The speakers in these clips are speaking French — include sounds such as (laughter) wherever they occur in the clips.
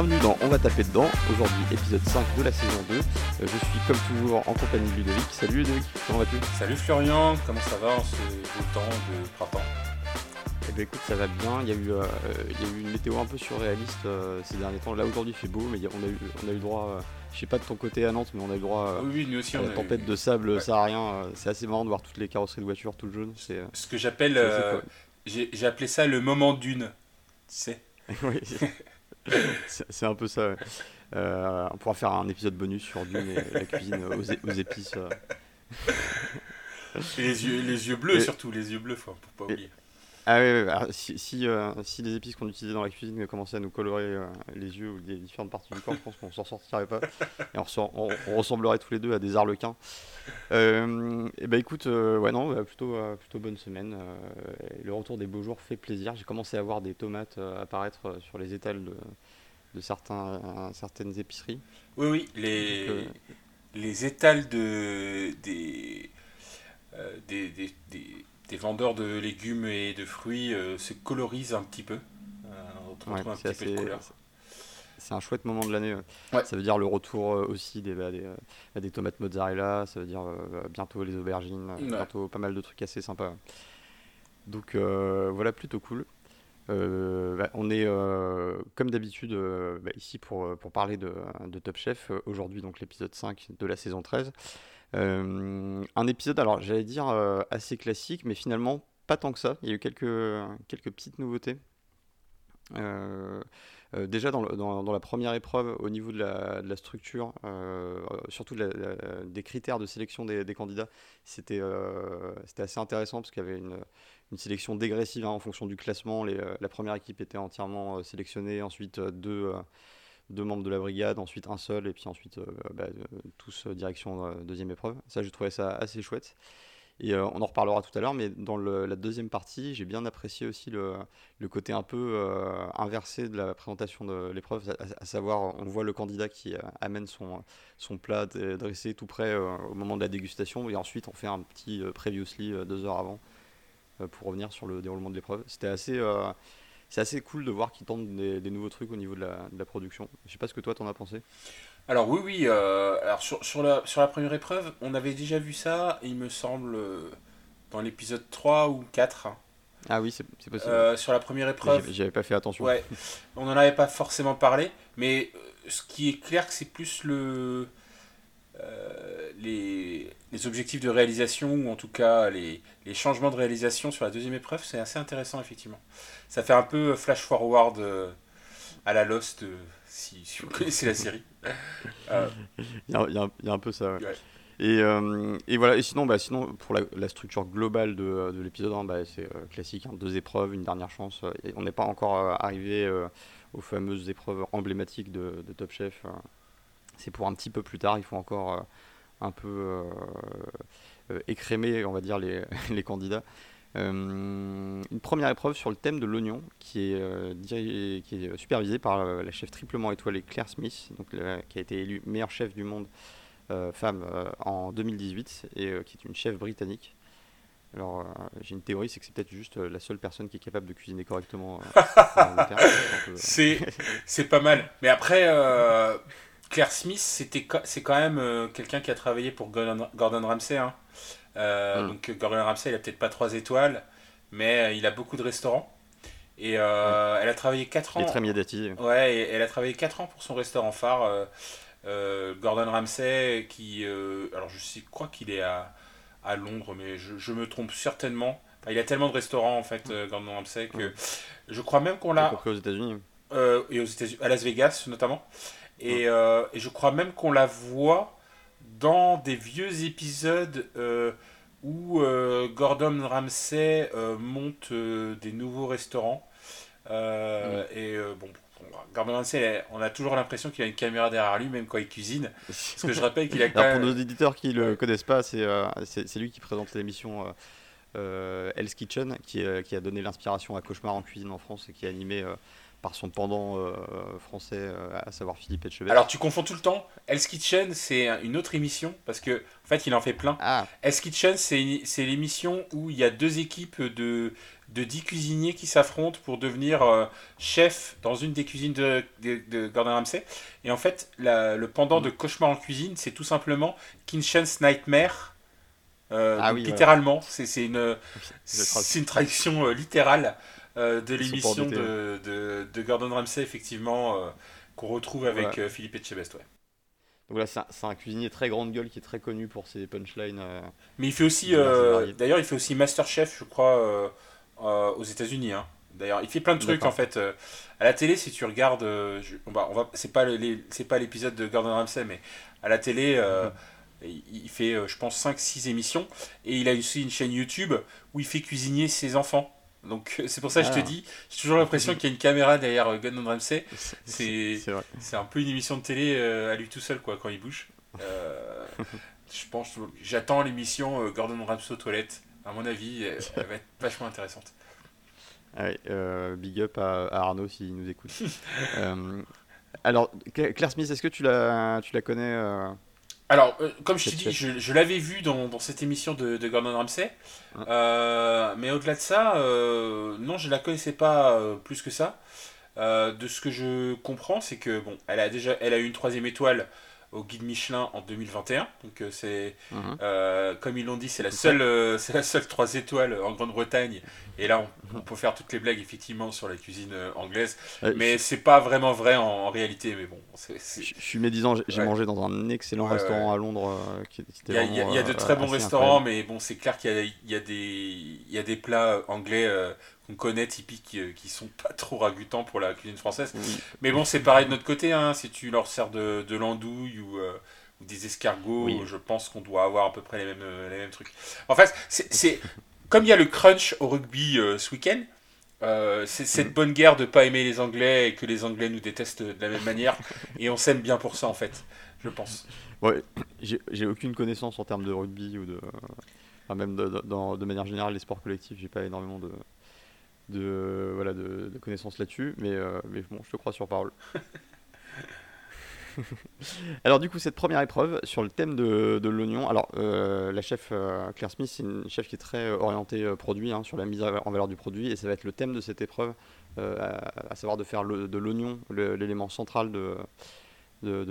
bienvenue dans On va taper dedans. Aujourd'hui, épisode 5 de la saison 2. Euh, je suis comme toujours en compagnie de Ludovic. Salut Ludovic, comment vas-tu? Salut Florian, comment ça va en ce beau temps de printemps? Eh ben écoute, ça va bien. Il y a eu, euh, il y a eu une météo un peu surréaliste euh, ces derniers temps. Là aujourd'hui, il fait beau, mais on a eu, on a eu le droit. euh, je sais pas de ton côté à Nantes, mais on a eu le droit euh, Oui, aussi à la tempête eu de sable Ouais. saharien. euh, C'est assez marrant de voir toutes les carrosseries de voitures tout jaune. C'est. euh, ce que j'appelle, euh, j'ai appelé ça le moment d'une. Tu sais (laughs) Oui, (laughs) (laughs) c'est un peu ça. ouais. Euh, on pourra faire un épisode bonus sur Dune et la cuisine aux, épices. euh. Et les yeux, les yeux bleus Et- surtout, les yeux bleus, faut, faut pas Et- oublier. Ah oui, oui, alors, si, si, euh, si les épices qu'on utilisait dans la cuisine commençaient à nous colorer les yeux ou les différentes parties du corps, je pense qu'on s'en sortirait pas. Et on, ressort- on- on ressemblerait tous les deux à des arlequins. Euh, et ben écoute, euh, ouais non, bah, plutôt, euh, plutôt bonne semaine. le retour des beaux jours fait plaisir. J'ai commencé à voir des tomates apparaître sur les étals de, de certains, euh, certaines épiceries. Oui, oui, les, Donc, euh, les étals de, des, euh, des, des, des- des vendeurs de légumes et de fruits euh, se colorisent un petit peu. Euh, on retrouve Ouais, un c'est petit peu de assez- couleur. C'est un chouette moment de l'année. ouais. Ouais. Ça veut dire le retour aussi des, bah, des, euh, bah, des tomates mozzarella, ça veut dire euh, bientôt les aubergines, bientôt pas mal de trucs assez sympas. Donc voilà, plutôt cool. Euh, bah, on est euh, comme d'habitude euh, bah, ici pour, pour parler de, Top Chef. Aujourd'hui, donc l'épisode 5 de la saison 13. Euh, un épisode, alors j'allais dire assez classique, mais finalement pas tant que ça. Il y a eu quelques, quelques petites nouveautés. Euh, euh, déjà dans, la première épreuve, au niveau de la, structure, euh, surtout la- la- des critères de sélection des, candidats, c'était euh, assez intéressant parce qu'il y avait une, sélection dégressive hein, en fonction du classement. Euh, la première équipe était entièrement euh, sélectionnée, ensuite euh, deux, euh, membres de la brigade, ensuite un seul, et puis ensuite euh, bah, euh, tous euh, direction euh, deuxième épreuve. Ça, j'ai trouvé ça assez chouette. Et euh, on en reparlera tout à l'heure, mais dans la deuxième partie, j'ai bien apprécié aussi le, côté un peu euh, inversé de la présentation de l'épreuve, à, savoir on voit le candidat qui euh, amène son, son plat dressé tout euh, au moment de la dégustation, et ensuite on fait un petit previously deux heures avant pour revenir sur le déroulement de l'épreuve. C'était assez, c'est assez cool de voir qu'ils tentent des, nouveaux trucs au niveau de la, production. Je sais pas ce que toi t'en as pensé. Alors oui, oui. euh, alors sur, sur, la, sur la première épreuve, on avait déjà vu ça, il me semble, euh, dans l'épisode 3 ou 4. Ah oui, c'est possible. Euh, sur la première épreuve, J'avais- pas fait attention. ouais, on n'en avait pas forcément parlé, mais ce qui est clair, c'est plus le, euh, les, les objectifs de réalisation, ou en tout cas les, les changements de réalisation sur la deuxième épreuve, c'est assez intéressant, effectivement. Ça fait un peu flash forward à la Lost, si, si vous connaissez la série. (laughs) Euh, Il y a, il y a un- il y a un peu ça. ouais. Ouais. Et, euh, et voilà. Et sinon, bah, sinon pour la, la structure globale de, de l'épisode, hein, bah, c'est euh, classique. hein, deux épreuves, une dernière chance. et on n'est pas encore euh, arrivé aux fameuses épreuves emblématiques de, de Top Chef. euh. c'est pour un petit peu plus tard. Il faut encore un peu écrémer, on va dire, les, (laughs) les candidats. Euh, une première épreuve sur le thème de l'oignon qui est, euh, dirigée- qui est supervisée par euh, la chef triplement étoilée Claire Smith, donc, qui a été élue meilleure chef du monde femme en 2018 et qui est une chef britannique. Alors j'ai une théorie, c'est que c'est peut-être juste la seule personne qui est capable de cuisiner correctement. (laughs) C'est peu, pas mal. Mais après, Claire Smith, c'est quand même quelqu'un qui a travaillé pour Gordon, Gordon Ramsay. hein. Euh, Mm. Donc Gordon Ramsay, il a peut-être pas trois étoiles, mais euh, il a beaucoup de restaurants. Et euh, elle a travaillé 4 il ans. est très médiatisé. Ouais, et elle a travaillé 4 ans pour son restaurant phare. euh, Gordon Ramsay, qui. alors, je sais, crois qu'il est à, à Londres, mais je, je me trompe certainement. Enfin, il a tellement de restaurants, en fait, Gordon Ramsay, que Mm. je crois même qu'on l'a. aux États-Unis. et aux États-Unis, à Las Vegas notamment. Et, et je crois même qu'on la voit dans des vieux épisodes euh, où euh, Gordon Ramsay euh, monte des nouveaux restaurants. Euh, Et bon, Gordon Ramsay, on a toujours l'impression qu'il a une caméra derrière lui, même quand il cuisine. Parce que je rappelle qu'il a (laughs) quand pour nos éditeurs qui le Ouais. connaissent pas, c'est lui qui présente l'émission Hell's Kitchen, qui, qui a donné l'inspiration à Cauchemar en cuisine en France et qui est animé par son pendant euh, français, euh, à savoir Philippe Etchebest. Alors tu confonds tout le temps. Hell's Kitchen, c'est une autre émission parce que en fait il en fait plein. ah, Hell's Kitchen, c'est l'émission où il y a deux équipes de, de 10 cuisiniers qui s'affrontent pour devenir euh, chef dans une des cuisines de, de, Gordon Ramsay. Et en fait, le pendant de Cauchemar en cuisine, c'est tout simplement Kitchen's Nightmare. Euh, ah littéralement, c'est une, une traduction euh, de l'émission de, de, Gordon Ramsay, effectivement, qu'on retrouve avec Philippe Etchebest. Ouais. Donc là, c'est un, cuisinier très grande gueule qui est très connu pour ses punchlines. Mais il fait aussi, d'ailleurs, il fait aussi Masterchef, je crois, euh, aux États-Unis. Hein. D'ailleurs, il fait plein de trucs en fait. Euh, à la télé, si tu regardes, euh, on va, on va, c'est pas c'est pas l'épisode de Gordon Ramsay, mais à la télé, mhm. il fait, je pense, 5-6 émissions. Et il a aussi une chaîne YouTube où il fait cuisiner ses enfants. Donc c'est pour ça que je te ah. dis, j'ai toujours l'impression qu'il y a une caméra derrière Gordon Ramsay. C'est, c'est un peu une émission de télé à lui tout seul quoi quand il bouge. je pense, j'attends l'émission Gordon Ramsay aux toilettes à mon avis, elle va être vachement intéressante. Ah euh, big up à, Arnaud s'il nous écoute. (laughs) Euh, alors, Claire Smith, est-ce que tu la, tu la connais euh, Alors, comme je te dis, je, l'avais vu dans, dans, cette émission de, de Gordon Ramsay. mais au-delà de ça, non, je la connaissais pas plus que ça. de ce que je comprends, c'est que bon, elle a déjà, elle a eu une troisième étoile au guide Michelin en 2021. Donc euh, c'est, mhm. euh, comme ils l'ont dit, c'est la seule, euh, c'est la seule 3 étoiles en Grande-Bretagne. Et là, on, peut faire toutes les blagues effectivement sur la cuisine anglaise, mais c'est pas vraiment vrai en, réalité. Mais bon, c'est, je suis médisant. J'ai mangé dans un excellent restaurant à Londres. il, y a, de très bons restaurants, mais bon, c'est clair qu'il y a, y a des, il y a des plats anglais qu'on connaît typiques euh, qui sont pas trop ragoûtants pour la cuisine française. Mais bon, c'est pareil de notre côté, hein, si tu leur sers de, de l'andouille ou, euh, des escargots, je pense qu'on doit avoir à peu près les mêmes, euh, les mêmes trucs. En fait, c'est comme il y a le crunch au rugby ce week-end, c'est cette mm. bonne guerre de pas aimer les Anglais et que les Anglais nous détestent de la même manière, (laughs) et on s'aime bien pour ça en fait, je pense. Ouais, j'ai aucune connaissance en termes de rugby ou de. Enfin, même de, de manière générale, les sports collectifs, j'ai pas énormément de, de, voilà, de, connaissances là-dessus, mais, euh, mais bon, je te crois sur parole. (laughs) alors du coup, cette première épreuve sur le thème de, de l'oignon, alors euh, la chef euh, Claire Smith, c'est une chef qui est très orientée produit, hein, sur la mise en valeur du produit, et ça va être le thème de cette épreuve, à, savoir de faire de l'oignon l'élément central de, de,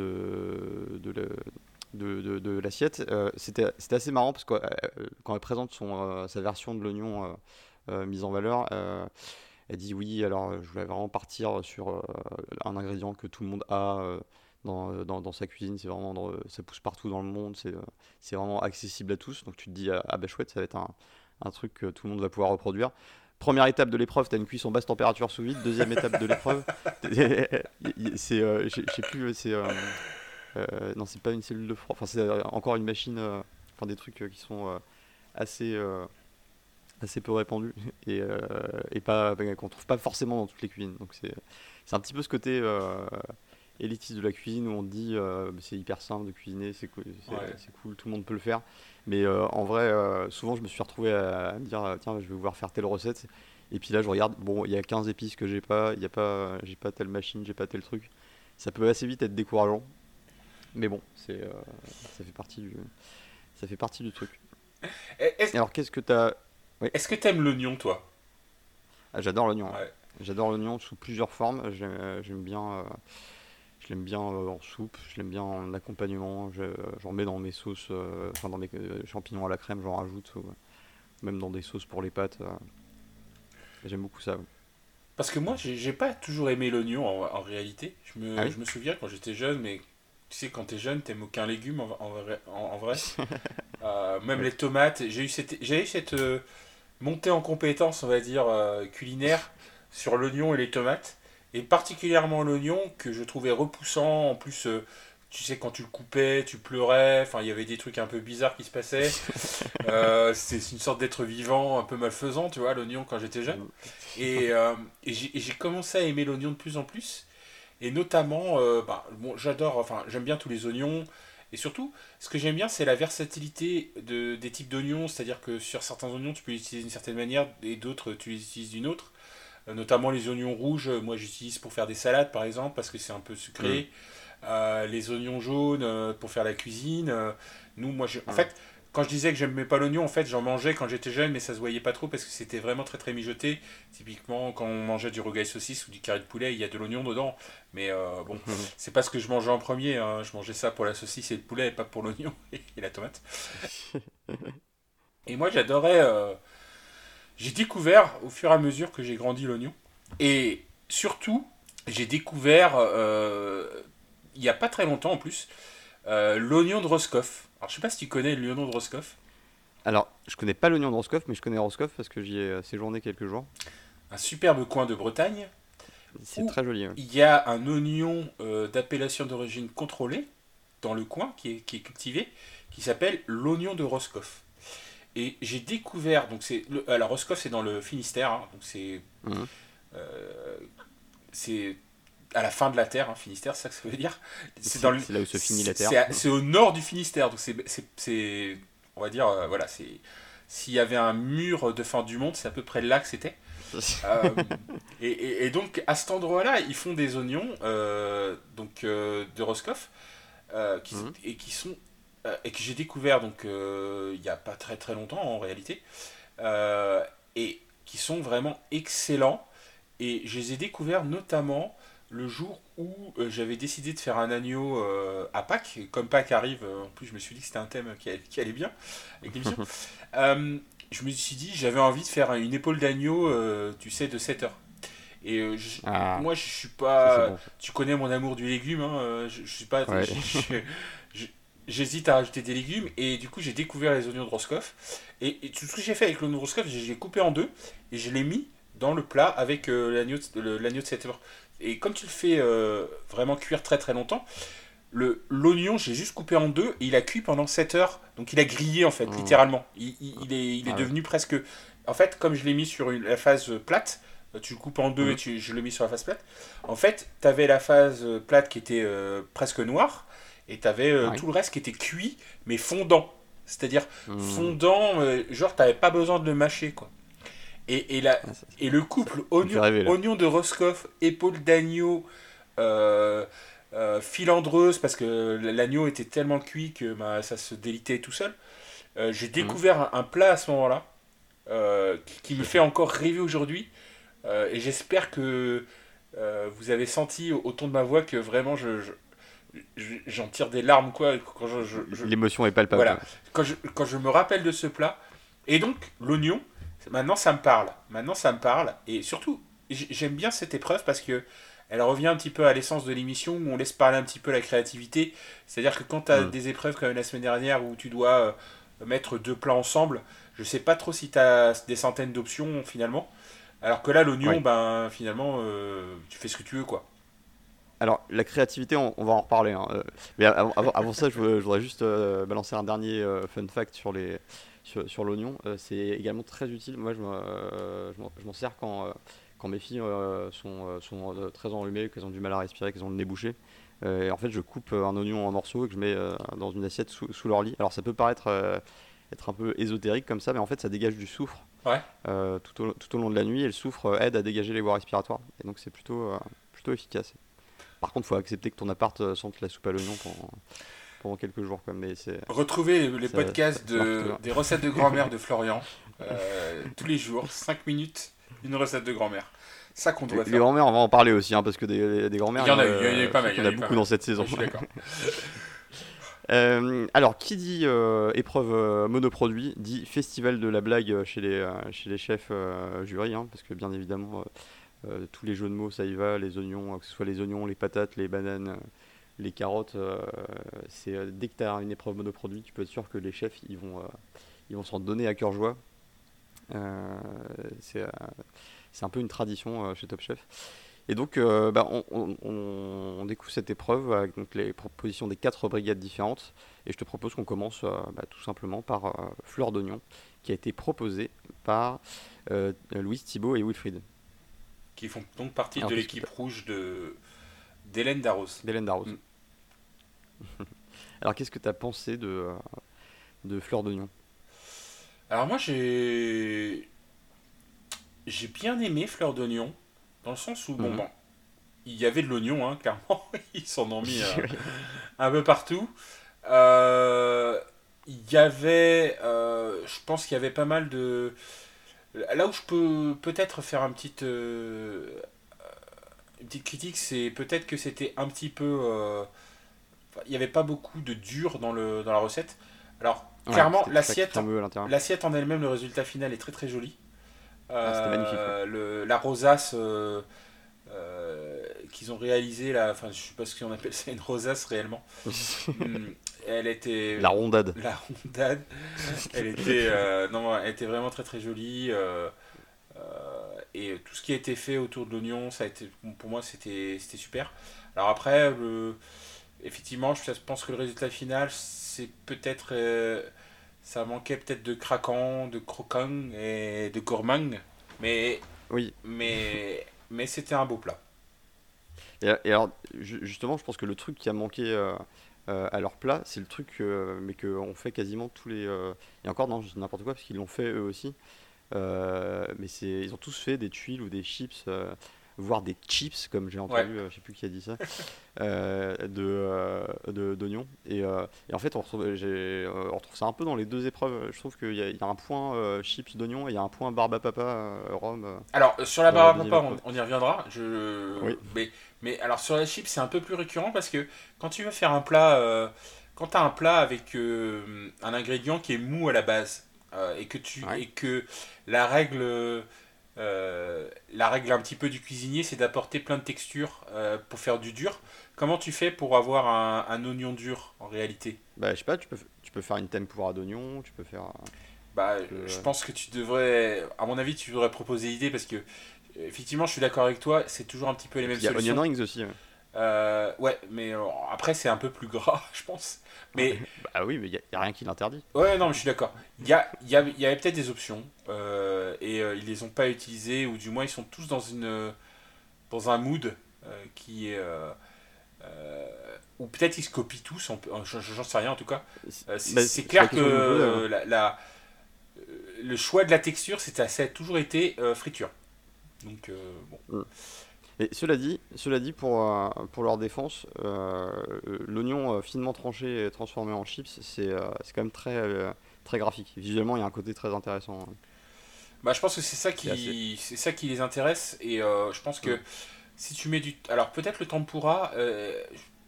de, de l'assiette. C'était assez marrant parce que quand elle présente son, sa version de l'oignon euh, mise en valeur. Euh, elle dit oui, alors je voulais vraiment partir sur euh, un ingrédient que tout le monde a. Dans, dans, sa cuisine, c'est vraiment ça pousse partout dans le monde, c'est vraiment accessible à tous. Donc tu te dis ah bah chouette, ça va être un, un, truc que tout le monde va pouvoir reproduire. Première étape de l'épreuve, tu as une cuisson basse température sous vide. Deuxième étape de l'épreuve, (laughs) c'est je sais plus, c'est non c'est pas une cellule de froid, enfin c'est encore une machine, enfin des trucs qui sont assez assez peu répandu et, euh, et pas qu'on trouve pas forcément dans toutes les cuisines. Donc c'est c'est un petit peu ce côté euh, élitiste de la cuisine où on dit euh, c'est hyper simple de cuisiner, c'est cool, cool, tout le monde peut le faire. Mais en vrai, souvent je me suis retrouvé à, me dire tiens je vais pouvoir faire telle recette. Et puis là je regarde bon il y a 15 épices que j'ai pas, il y a pas j'ai pas telle machine, j'ai pas tel truc. Ça peut assez vite être décourageant. Mais bon, c'est ça fait partie du ça fait partie du truc. Alors qu'est-ce que tu as est-ce que t'aimes l'oignon, toi? Ah, J'adore l'oignon. J'adore l'oignon sous plusieurs formes. J'aime bien. Euh, je l'aime bien euh, en soupe, je l'aime bien en accompagnement. J'en mets dans mes sauces, euh, enfin dans mes champignons à la crème, j'en rajoute, même dans des sauces pour les pâtes. J'aime beaucoup ça. Parce que moi, j'ai pas toujours aimé l'oignon en, réalité. Je me, ah je me souviens quand j'étais jeune, mais tu sais, quand t'es jeune, t'aimes aucun légume en, vrai. En, vrai. (laughs) même les tomates. J'ai eu cette, j'ai eu cette, monter en compétence, on va dire, euh, culinaire sur l'oignon et les tomates. Et particulièrement l'oignon que je trouvais repoussant. En plus, euh, tu sais, quand tu le coupais, tu pleurais. Enfin, il y avait des trucs un peu bizarres qui se passaient. (laughs) Euh, c'est une sorte d'être vivant un peu malfaisant, tu vois, l'oignon quand j'étais jeune. Et, et j'ai commencé à aimer l'oignon de plus en plus. Et notamment, bah, bon, j'adore, enfin, j'aime bien tous les oignons. Et surtout, ce que j'aime bien, c'est la versatilité de, des types d'oignons. C'est-à-dire que sur certains oignons, tu peux les utiliser d'une certaine manière et d'autres, tu les utilises d'une autre. Euh, notamment les oignons rouges, moi j'utilise pour faire des salades par exemple, parce que c'est un peu sucré. Mm. Euh, les oignons jaunes euh, pour faire la cuisine. nous, moi, je... en mm. fait, quand je disais que j'aimais pas l'oignon, en fait, j'en mangeais quand j'étais jeune, mais ça se voyait pas trop parce que c'était vraiment très très mijoté. Typiquement, quand on mangeait du rogaille saucisse ou du carré de poulet, il y a de l'oignon dedans. Mais euh, bon, mhm. (laughs) c'est pas ce que je mangeais en premier. Hein. Je mangeais ça pour la saucisse et le poulet, et pas pour l'oignon (laughs) et la tomate. (laughs) et moi, j'adorais. Euh, j'ai découvert au fur et à mesure que j'ai grandi l'oignon. Et surtout, j'ai découvert, euh, il n'y a pas très longtemps en plus, l'oignon de Roscoff. Alors, je sais pas si tu connais l'oignon de Roscoff. Alors, je connais pas l'oignon de Roscoff, mais je connais Roscoff parce que j'y ai euh, séjourné quelques jours. Un superbe coin de Bretagne. C'est très joli. Il y a un oignon euh, d'appellation d'origine contrôlée dans le coin qui est, qui est cultivé, qui s'appelle l'oignon de Roscoff. Et j'ai découvert, donc c'est, alors Roscoff c'est dans le Finistère, hein, donc c'est, mhm. euh, c'est à la fin de la Terre, hein, Finistère, c'est ça que ça veut dire. C'est là où se finit la Terre. C'est au nord du Finistère, donc c'est, on va dire, euh, voilà, c'est, s'il y avait un mur de fin du monde, c'est à peu près là que c'était. (laughs) Euh, et, donc à cet endroit-là, ils font des oignons, euh, donc de Roscoff, qui, mhm. et qui sont et que j'ai découvert donc il n'y a pas très très longtemps en réalité, et qui sont vraiment excellents. Et je les ai découverts notamment le jour où euh, j'avais décidé de faire un agneau euh, à Pâques. comme Pâques arrive, euh, en plus je me suis dit que c'était un thème qui, allait bien avec l'émission. (laughs) je me suis dit, j'avais envie de faire une épaule d'agneau, tu sais, de 7 heures. Et ah. moi, je suis pas. tu connais mon amour du légume, hein, je, suis pas. (laughs) J'hésite à rajouter des légumes et du coup j'ai découvert les oignons de Roscoff. Et, tout ce que j'ai fait avec l'oignon de Roscoff, j'ai coupé en deux et je l'ai mis dans le plat avec l'agneau de 7 heures. Et comme tu le fais euh, vraiment cuire très très longtemps, le l'oignon, j'ai juste coupé en deux et il a cuit pendant 7 heures. Donc il a grillé en fait, mmh. littéralement. Il, est, il est ah devenu presque. En fait, comme je l'ai mis sur une, la phase plate, euh, tu le coupes en deux mmh. et tu, je le mets sur la phase plate. En fait, tu avais la phase plate qui était euh, presque noire et tu avais tout le reste qui était cuit mais fondant. C'est-à-dire mmh. fondant, genre tu n'avais pas besoin de le mâcher quoi. Et, et, la, ah, et le couple oignon, oignon de Roscoff, épaule d'agneau, euh, euh, filandreuse, parce que l'agneau était tellement cuit que bah, ça se délitait tout seul. Euh, j'ai découvert un, plat à ce moment-là euh, qui, me fait encore rêver aujourd'hui. et j'espère que vous avez senti au, ton de ma voix que vraiment je, j'en tire des larmes quoi quand je, l'émotion est palpable voilà. quand je, quand je me rappelle de ce plat. Et donc l'oignon Maintenant, ça me parle. Maintenant, ça me parle. Et surtout, j'aime bien cette épreuve parce que elle revient un petit peu à l'essence de l'émission où on laisse parler un petit peu la créativité. C'est-à-dire que quand tu as mm. des épreuves comme la semaine dernière où tu dois euh, mettre deux plats ensemble, je sais pas trop si tu as des centaines d'options finalement. Alors que là, l'oignon, ben finalement, euh, tu fais ce que tu veux quoi. Alors, la créativité, on, va en reparler. Hein. Euh, mais avant, ça, je, voudrais juste balancer un dernier fun fact sur les, sur, l'oignon. Euh, c'est également très utile. Moi, je, euh, m'en sers quand, euh, quand mes filles sont, sont très enrhumées, qu'elles ont du mal à respirer, qu'elles ont le nez bouché. et en fait, je coupe un oignon en morceaux et que je mets dans une assiette sous, sous, leur lit. Alors, ça peut paraître être un peu ésotérique comme ça, mais en fait, ça dégage du soufre tout, au, tout, au, long de la nuit. Et le soufre aide à dégager les voies respiratoires. Et donc, c'est plutôt, plutôt efficace. Par contre, il faut accepter que ton appart sente la soupe à l'oignon pendant, pendant quelques jours. Quoi, mais Retrouvez les, podcasts de, des recettes de grand-mère de (laughs) Florian euh, tous les jours, 5 minutes, une recette de grand-mère. Ça qu'on doit les, faire. Les grand-mères, on va en parler aussi, hein, parce que des, des grand-mères, il y en a, eu, il y en a pas mal. Il y en a, beaucoup dans cette saison. Je suis d'accord. (laughs) Euh, alors, qui dit euh, épreuve monoproduit dit festival de la blague chez les, chez les chefs jury, hein, parce que bien évidemment, tous les jeux de mots, ça y va, les oignons, que ce soit les oignons, les patates, les bananes, les carottes, euh, c'est euh, dès que tu as une épreuve monoproduit, tu peux être sûr que les chefs ils vont, euh, ils vont s'en donner à cœur joie. c'est un peu une tradition chez Top Chef. Et donc, bah, on, découvre cette épreuve avec donc, les propositions des quatre brigades différentes. Et je te propose qu'on commence bah, tout simplement par Fleur d'oignon, qui a été proposée par Louise Thibault et Wilfried. Qui font donc partie de l'équipe rouge de d'Hélène Darros. D'Hélène Darros. Mm. (laughs) Alors, qu'est-ce que tu as pensé de, euh, de Fleur d'Oignon? Alors, moi, j'ai. J'ai bien aimé Fleur d'Oignon, dans le sens où, bon, mhm. il y avait de l'oignon, hein, clairement. (laughs) Ils s'en ont mis (laughs) euh, un peu partout. Euh, il y avait, euh, je pense qu'il y avait pas mal de. Là où je peux peut-être faire un petit, une petite critique, c'est peut-être que c'était un petit peu. Il n'y avait pas beaucoup de dur dans, le, dans la recette. Alors, Ouais, clairement, l'assiette, en elle-même, le résultat final est très très joli. Ah, c'était magnifique, Euh, le- la rosace euh, euh, qu'ils ont réalisé, là, enfin je sais pas ce qu'on appelle ça une rosace réellement. (laughs) Hum, elle était La rondade. la rondade. Elle (laughs) était euh, non, elle était vraiment très très jolie. et tout ce qui a été fait autour de l'oignon, ça a été pour moi c'était c'était super. Alors après, le, effectivement, je pense que le résultat final, c'est peut-être euh, ça manquait peut-être de craquant, de croquant et de gourmand, mais Oui. mais mais c'était un beau plat. Et, et alors, ju- justement, je pense que le truc qui a manqué euh, euh, à leur plat, c'est le truc, mais qu'on fait quasiment tous les. Et encore, non, n'importe quoi, parce qu'ils l'ont fait eux aussi. Mais c'est, ils ont tous fait des tuiles ou des chips, voire des chips, comme j'ai entendu, euh, je sais plus qui a dit ça, (laughs) euh, de, euh, de- d'oignons. Et, euh, et en fait, on retrouve, j'ai, euh, on retrouve ça un peu dans les deux épreuves. Je trouve qu'il y a, il y a un point euh, chips d'oignons et il y a un point barbe à papa euh, rhum. euh. Alors, euh, sur la Euh, barbe à papa, on, y reviendra. Je... Oui. Mais, mais alors, sur la chip, c'est un peu plus récurrent parce que quand tu veux faire un plat, euh, quand tu as un plat avec euh, un ingrédient qui est mou à la base euh, et, que tu, Ouais. et que la règle, euh, la règle un petit peu du cuisinier, c'est d'apporter plein de textures euh, pour faire du dur, comment tu fais pour avoir un, un oignon dur en réalité? Bah, je sais pas, tu peux, tu peux faire une tempura d'oignons, tu peux faire. euh, Bah, Je- je pense que tu devrais, à mon avis, tu devrais proposer l'idée parce que, effectivement, je suis d'accord avec toi, c'est toujours un petit peu les mêmes Il y a solutions. onion rings aussi. ouais. Euh, ouais, mais euh, après, c'est un peu plus gras, (laughs) je pense. Mais, Bah oui, mais il n'y a, rien qui l'interdit. ouais, non, mais je suis d'accord. Il y, a, y, a- y avait peut-être des options, euh, et euh, ils les ont pas utilisées, ou du moins, ils sont tous dans, une, dans un mood qui est. ou peut-être ils se copient tous, j'en sais rien en tout cas. C'est Bah, c'est clair la que la, la- le choix de la texture, c'est- ça a toujours été friture. Donc, bon. Mais cela dit, cela dit pour, euh, pour leur défense, euh, euh, l'oignon finement tranché et transformé en chips, c'est quand même très, très graphique. Visuellement, il y a un côté très intéressant. hein. Bah, je pense que c'est ça qui, c'est ça qui les intéresse et euh, je pense que si tu mets du, alors peut-être le tempura, euh,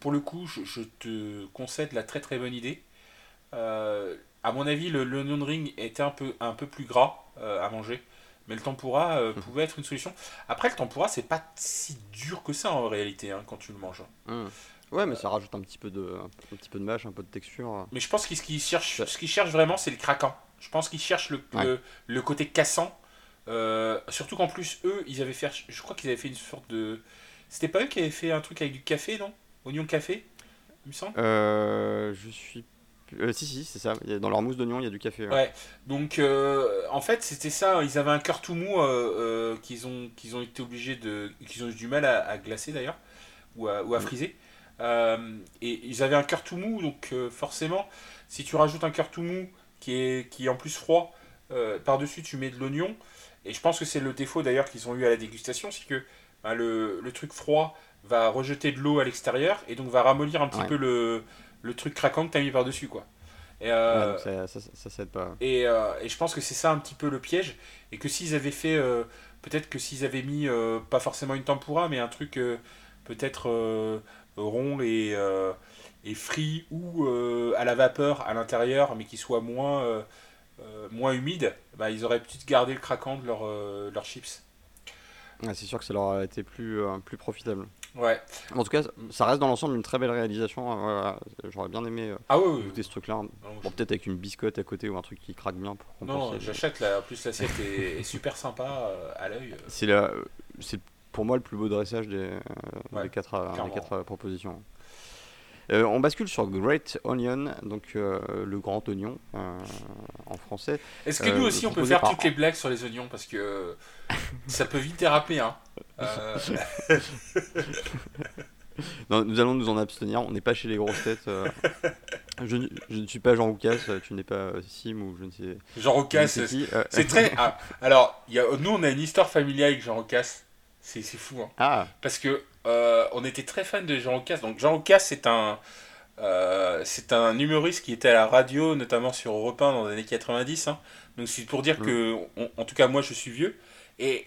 pour le coup, je, je te concède la très très bonne idée. Euh, à mon avis, le l'onion ring était un peu un peu plus gras à manger, mais le tempura euh, Mm. pouvait être une solution. Après, le tempura, c'est pas si dur que ça en réalité hein, quand tu le manges. Ouais, mais ça rajoute un petit peu de, un petit peu de mâche, un peu de texture. Mais je pense qu'ils cherchent, Ouais. ce qu'ils cherchent vraiment, c'est le craquant. Je pense qu'ils cherchent le, Ouais. le, le côté cassant. Euh, surtout qu'en plus, eux, ils avaient fait. Je crois qu'ils avaient fait une sorte de. C'était pas eux qui avaient fait un truc avec du café, non? Oignon café, il me semble? Euh, je suis. Euh, si, si, c'est ça. Dans leur mousse d'oignon, il y a du café. ouais. Ouais. Donc, euh, en fait, c'était ça. Ils avaient un cœur tout mou euh, qu'ils ont, qu'ils ont été obligés de. qu'ils ont eu du mal à, à glacer d'ailleurs, ou à, ou à Mm. friser. Et ils avaient un cœur tout mou, donc forcément, si tu rajoutes un cœur tout mou qui est, qui est en plus froid, par-dessus tu mets de l'oignon. Et je pense que c'est le défaut d'ailleurs qu'ils ont eu à la dégustation, c'est que ben, le, le truc froid va rejeter de l'eau à l'extérieur et donc va ramollir un petit Ouais. peu le, le truc craquant que tu as mis par-dessus. quoi. Et, euh, ça, ça, ça, ça pas. et, euh, et je pense que c'est ça un petit peu le piège. Et que s'ils avaient fait. euh, peut-être que s'ils avaient mis. pas forcément une tempura, mais un truc peut-être rond et, et frit ou à la vapeur à l'intérieur, mais qui soit moins, moins humide, bah, ils auraient peut-être gardé le craquant de leur, leurs chips. Ouais, c'est sûr que ça leur a été plus, plus profitable. Ouais. En tout cas, ça reste dans l'ensemble une très belle réalisation. euh, voilà. J'aurais bien aimé euh, Ah goûter ce truc-là. Non, Bon, peut-être avec une biscotte à côté ou un truc qui craque bien pour non, compenser. j'achète là. En plus, l'assiette est, est super sympa euh, à l'œil. C'est la- pour moi le plus beau dressage des, euh, Ouais, des quatre, des clairement. quatre propositions. Euh, on bascule sur Great Onion, donc euh, le grand oignon euh, en français. Est-ce que nous aussi on peut faire par- toutes les blagues sur les oignons parce que ça peut vite déraper hein. (laughs) Non, nous allons nous en abstenir, on n'est pas chez les grosses têtes. je, ne- je ne suis pas Jean Roucas, tu n'es pas Sim ou je ne sais, Jean euh. c'est très. ah, alors, il y a, nous on a une histoire familiale avec Jean Rocasse. C'est fou hein. Ah, Parce que euh, on était très fan de Jean Rocasse. Donc Jean Rocasse c'est un c'est un humoriste qui était à la radio, notamment sur Europe 1 dans les années 90. Hein. Donc c'est pour dire mmh. que, en tout cas moi je suis vieux. Et,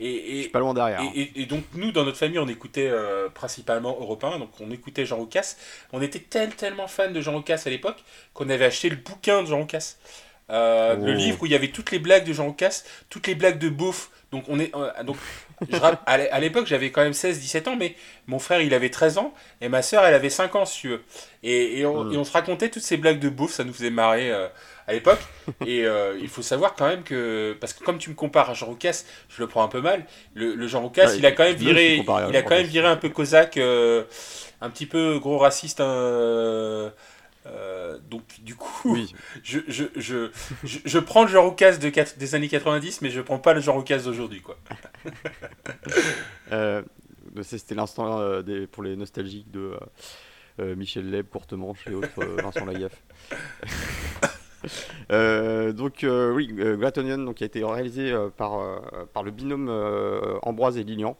et, pas loin derrière. Et, donc, nous, dans notre famille, on écoutait euh, principalement européen, donc on écoutait Jean Roucas. On était tellement fans de Jean Roucas à l'époque qu'on avait acheté le bouquin de Jean. Euh, le oh. livre où il y avait toutes les blagues de Jean Roucas, toutes les blagues de beauf. Donc, on est, euh, donc à l'époque, j'avais quand même 16-17 ans, mais mon frère, il avait 13 ans, et ma soeur, elle avait 5 ans, si tu veux. Et, on, hmm. on, se racontait toutes ces blagues de beauf, ça nous faisait marrer à l'époque. Et euh, il faut savoir quand même que, parce que comme tu me compares à Jean Roucas, je le prends un peu mal. Le, Jean Roucas, il a quand même viré, il a quand même viré un peu cosaque, euh, un petit peu gros raciste. Hein, euh, donc du coup, oui. (laughs) je, je, je, je, prends le Jean Roucas de, des années 90, mais je prends pas le Jean Roucas d'aujourd'hui. quoi. (laughs) C'était l'instant pour les nostalgiques de Michel Leb, Courtemanche et autres Vincent Lagaffe. (laughs) Euh, donc euh, oui, euh, Gratonion donc, a été réalisé par, par le binôme Ambroise et Lilian.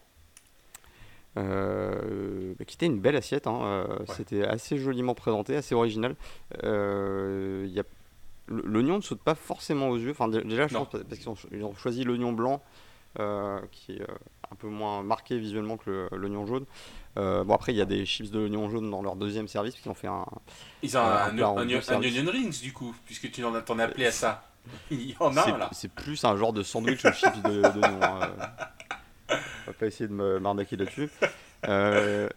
Bah, qui était une belle assiette, hein, c'était assez joliment présenté, assez original. L'oignon ne saute pas forcément aux yeux, enfin déjà je pense parce qu'ils ont, choisi l'oignon blanc qui est un peu moins marqué visuellement que l'oignon jaune. Euh, bon, après, il y a des chips de l'oignon jaune dans leur deuxième service, qui ont fait un. Ils ont un, un, onion rings, du coup, puisque tu en as, appelé à ça. (laughs) Il y en a là. C'est plus un genre de sandwich aux chips de d'oignon. (laughs) On va pas essayer de m'arnaquer là-dessus. Euh,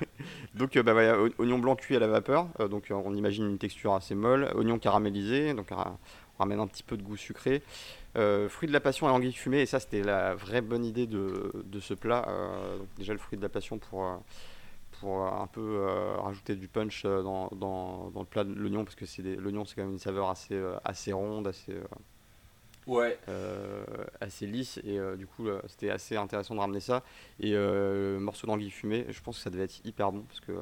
(laughs) donc, euh, bah, oignon blanc cuit à la vapeur. donc, on imagine une texture assez molle. Oignon caramélisé. Donc, on ramène un petit peu de goût sucré. Euh, fruit de la passion et anguille fumée, et ça c'était la vraie bonne idée de, ce plat. Euh, donc déjà le fruit de la passion pour, euh, pour un peu rajouter du punch dans, dans, dans le plat de l'oignon, parce que l'oignon c'est quand même une saveur assez, assez ronde, assez, ouais. assez lisse, et du coup c'était assez intéressant de ramener ça. Et morceau d'anguille fumée, je pense que ça devait être hyper bon, parce que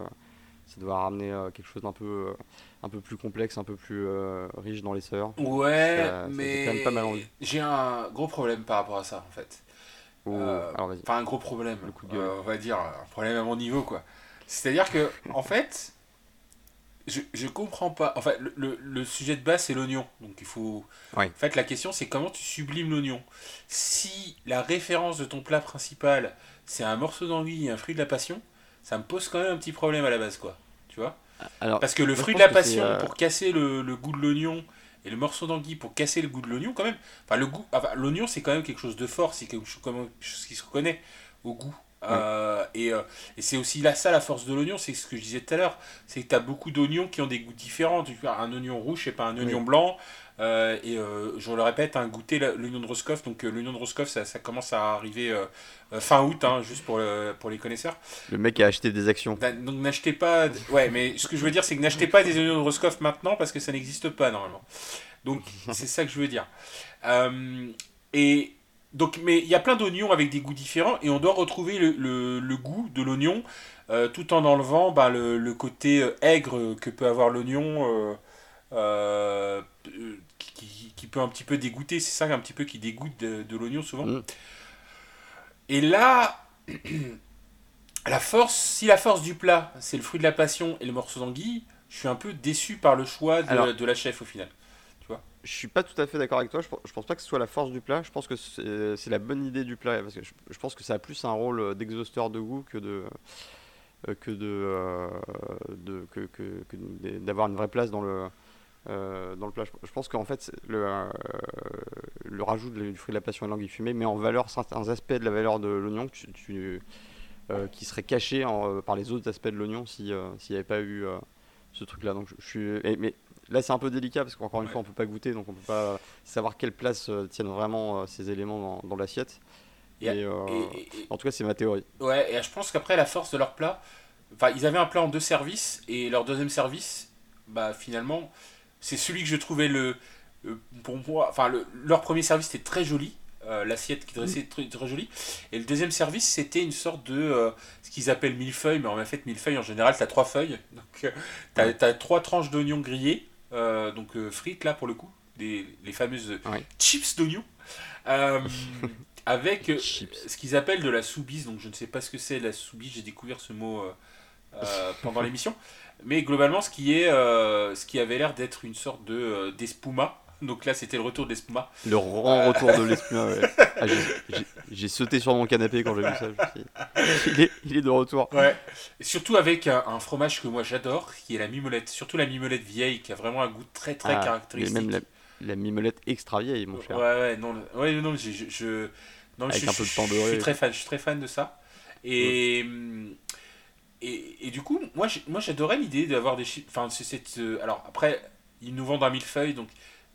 ça doit ramener quelque chose d'un peu un peu plus complexe, un peu plus euh, riche dans les saveurs. Ouais, mais j'ai un gros problème par rapport à ça en fait. Euh, enfin un gros problème, euh, on va dire un problème à mon niveau quoi. C'est-à-dire que en fait, je, je comprends pas. En fait, le, le, sujet de base c'est l'oignon, donc il faut. En fait, la question c'est comment tu sublimes l'oignon. Si la référence de ton plat principal c'est un morceau d'anguille et un fruit de la passion, ça me pose quand même un petit problème à la base quoi. Tu vois? Parce que le fruit de la passion, euh, pour casser le, goût de l'oignon, et le morceau d'anguille pour casser le goût de l'oignon, quand même. Enfin, le goût, l'oignon, c'est quand même quelque chose de fort, c'est quelque chose qui se reconnaît au goût. Euh, et, euh, et c'est aussi là ça la force de l'oignon, c'est ce que je disais tout à l'heure, c'est que tu as beaucoup d'oignons qui ont des goûts différents. Tu un oignon rouge, c'est pas un oignon blanc. Euh, et je le répète, un hein, goûter l'oignon de Roscoff. Donc l'oignon de Roscoff, ça, ça, commence à arriver fin août, hein, juste pour, pour les connaisseurs. Le mec a acheté des actions. Bah, donc n'achetez pas. Ouais, mais ce que je veux dire, c'est que n'achetez pas des oignons de Roscoff maintenant parce que ça n'existe pas normalement. Donc (laughs) c'est ça que je veux dire. et donc, mais il y a plein d'oignons avec des goûts différents et on doit retrouver le, le, le goût de l'oignon tout en enlevant bah, le, le, côté aigre que peut avoir l'oignon. Euh, qui, peut un petit peu dégoûter. C'est ça un petit peu qui dégoûte de, l'oignon souvent. Mm. Et là, la force, si la force du plat, c'est le fruit de la passion et le morceau d'anguille, je suis un peu déçu par le choix de, la chef au final. Je suis pas tout à fait d'accord avec toi. Je, je pense pas que ce soit la force du plat. Je pense que c'est la bonne idée du plat. Parce que je, pense que ça a plus un rôle d'exhausteur de goût que de de, euh, de que, que d'avoir une vraie place dans le euh, dans le plat. Je pense qu'en fait, le, euh, rajout du fruit de la passion et de l'anguille fumée met en valeur certains aspects de la valeur de l'oignon euh, qui serait caché par les autres aspects de l'oignon s'il n'y avait pas eu ce truc-là. Donc je, suis, mais là, c'est un peu délicat parce qu'encore une fois, on peut pas goûter, donc on peut pas savoir quelle place tiennent vraiment ces éléments dans, l'assiette. Et, en tout cas, c'est ma théorie. Ouais, et je pense qu'après, la force de leur plat, enfin, ils avaient un plat en deux services et leur deuxième service, bah finalement, c'est celui que je trouvais le. Euh, pour moi, enfin, leur premier service était très joli. Euh, l'assiette qui dressait très, très jolie. Et le deuxième service, c'était une sorte de euh, ce qu'ils appellent millefeuille, mais en fait, millefeuille en général, tu as trois feuilles. Donc, tu as, trois tranches d'oignons grillés, donc frites là pour le coup, des, les fameuses chips d'oignons. (laughs) avec ce qu'ils appellent de la soubise. Donc, je ne sais pas ce que c'est la soubise, j'ai découvert ce mot euh, (laughs) pendant l'émission. Mais globalement, ce qui, est, euh, ce qui avait l'air d'être une sorte de euh, d'espuma. Donc là, c'était le retour de l'espuma. Le grand retour de (laughs) l'espuma, ouais. Ah, j'ai- sauté sur mon canapé quand j'ai vu ça. il, est, il est de retour. Ouais. Et surtout avec un, un fromage que moi j'adore, qui est la mimolette. Surtout la mimolette vieille, qui a vraiment un goût très très Ah, mais caractéristique. même la, la mimolette extra vieille, mon cher. Ouais, ouais, non, ouais, non, je, je, non, Avec je, un peu de pain je suis très fan, je suis très fan de ça. Et, hum, et, et du coup, moi, moi j'adorais l'idée d'avoir des chips. Enfin, c'est cette. euh, alors après, ils nous vendent un millefeuille, donc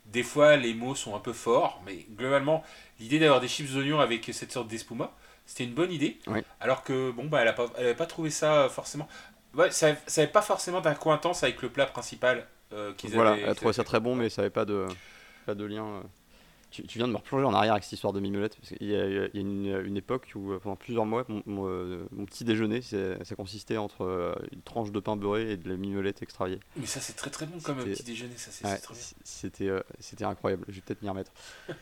des fois les mots sont un peu forts, mais globalement, l'idée d'avoir des chips oignons avec cette sorte d'espuma, c'était une bonne idée. Oui. Alors que bon, bah, elle n'avait pas, elle trouvé ça euh, forcément. Ouais, ça n'avait pas forcément d'incointance avec le plat principal euh, qu'ils Voilà, avaient. elle a trouvé ça très bon, mais ça n'avait pas de, pas de lien. euh. Tu, tu viens de me replonger en arrière avec cette histoire de mimolette. Parce qu'il y a, il y a une, une époque où, euh, pendant plusieurs mois, mon, mon, euh, mon petit déjeuner, ça consistait entre euh, une tranche de pain beurré et de la mimolette extraviée. Mais ça, c'est très très bon comme un petit déjeuner, ça, c'est Ouais, bien. c'était c'était incroyable. Je vais peut-être m'y remettre. (laughs)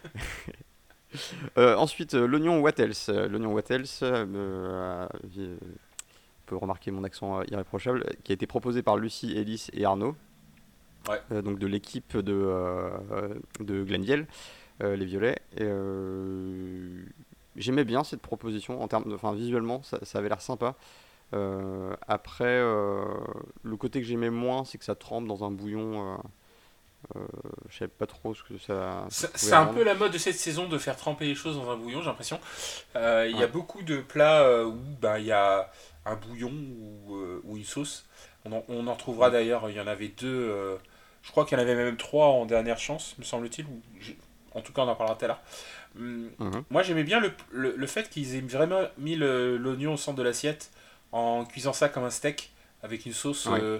Euh, ensuite, l'oignon what else L'oignon what else, euh, on peut remarquer mon accent irréprochable, qui a été proposé par Lucie, Ellis et Arnaud, Ouais. donc de l'équipe de, de Glendiel, euh, les Violets. Et, euh, J'aimais bien cette proposition, en termes de, enfin, visuellement, ça, ça avait l'air sympa. Euh, après, euh, le côté que j'aimais moins, c'est que ça trempe dans un bouillon. euh, euh, je savais pas trop ce que ça. C'est ça pouvait c'est un rendre. peu la mode de cette saison de faire tremper les choses dans un bouillon, j'ai l'impression. Euh, Il y a beaucoup de plats euh, où ben, il y a un bouillon ou, euh, ou une sauce. On en, on en retrouvera d'ailleurs, il y en avait deux, euh, je crois qu'il y en avait même trois en dernière chance, me semble-t-il. En tout cas, on en parlera tout à l'heure. Hum, Mhm. Moi, j'aimais bien le, le, le fait qu'ils aient vraiment mis l'oignon au centre de l'assiette en cuisant ça comme un steak avec une sauce, euh,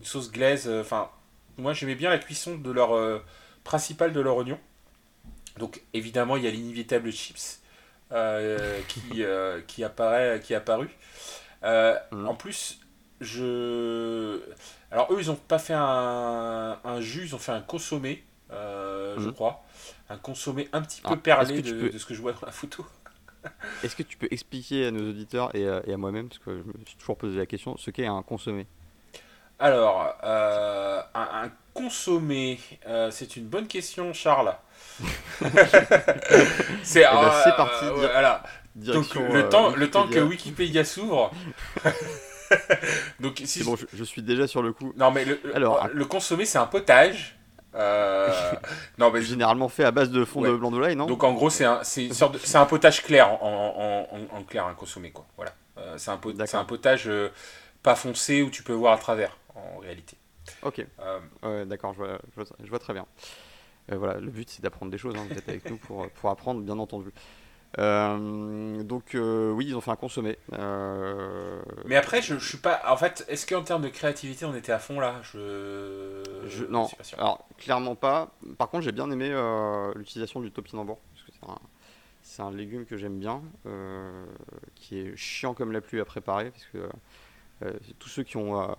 une sauce glaise. euh, Enfin, moi, j'aimais bien la cuisson de leur euh, principale de leur oignon. Donc, évidemment, il y a l'inévitable chips euh, (laughs) qui, qui apparaît, qui est apparu. Mhm. En plus, je. Alors, eux, ils n'ont pas fait un, un jus, ils ont fait un consommé, je Mhm. crois. Un consommé un petit Ah, peu perlé tu de, peux- de ce que je vois dans la photo. (laughs) Est-ce que tu peux expliquer à nos auditeurs et, à- et à moi-même, parce que je me suis toujours posé la question, ce qu'est un consommé? Alors, euh, un, un consommé, euh, c'est une bonne question, Charles. (laughs) c'est Eh ben, parti, ouais, dire- voilà. Donc, le, euh, temps, le temps que Wikipédia. S'ouvre. (laughs) Donc, si bon, je, je suis déjà sur le coup. Non, mais le, Alors, le consommé, c'est un potage. Euh, non, mais (laughs) Généralement fait à base de fond de blanc de l'ail, non? Donc en gros, c'est un, c'est un potage clair en, en, en, en clair, un consommé quoi. Voilà. Euh, c'est un, pot- D'accord. c'est un potage euh, pas foncé où tu peux voir à travers en réalité. Ok, d'accord, je vois, je, vois, je vois très bien. Voilà, le but c'est d'apprendre des choses, hein, vous êtes avec nous pour, pour apprendre, bien entendu. Euh, donc euh, oui, ils ont fait un consommé. Euh, Mais après, je, je suis pas. En fait, est-ce qu'en termes de créativité, on était à fond là? Je. je- non, suis pas sûr. alors clairement pas. Par contre, j'ai bien aimé l'utilisation du topinambour, parce que c'est un, légume que j'aime bien, qui est chiant comme la pluie à préparer, parce que tous ceux qui ont,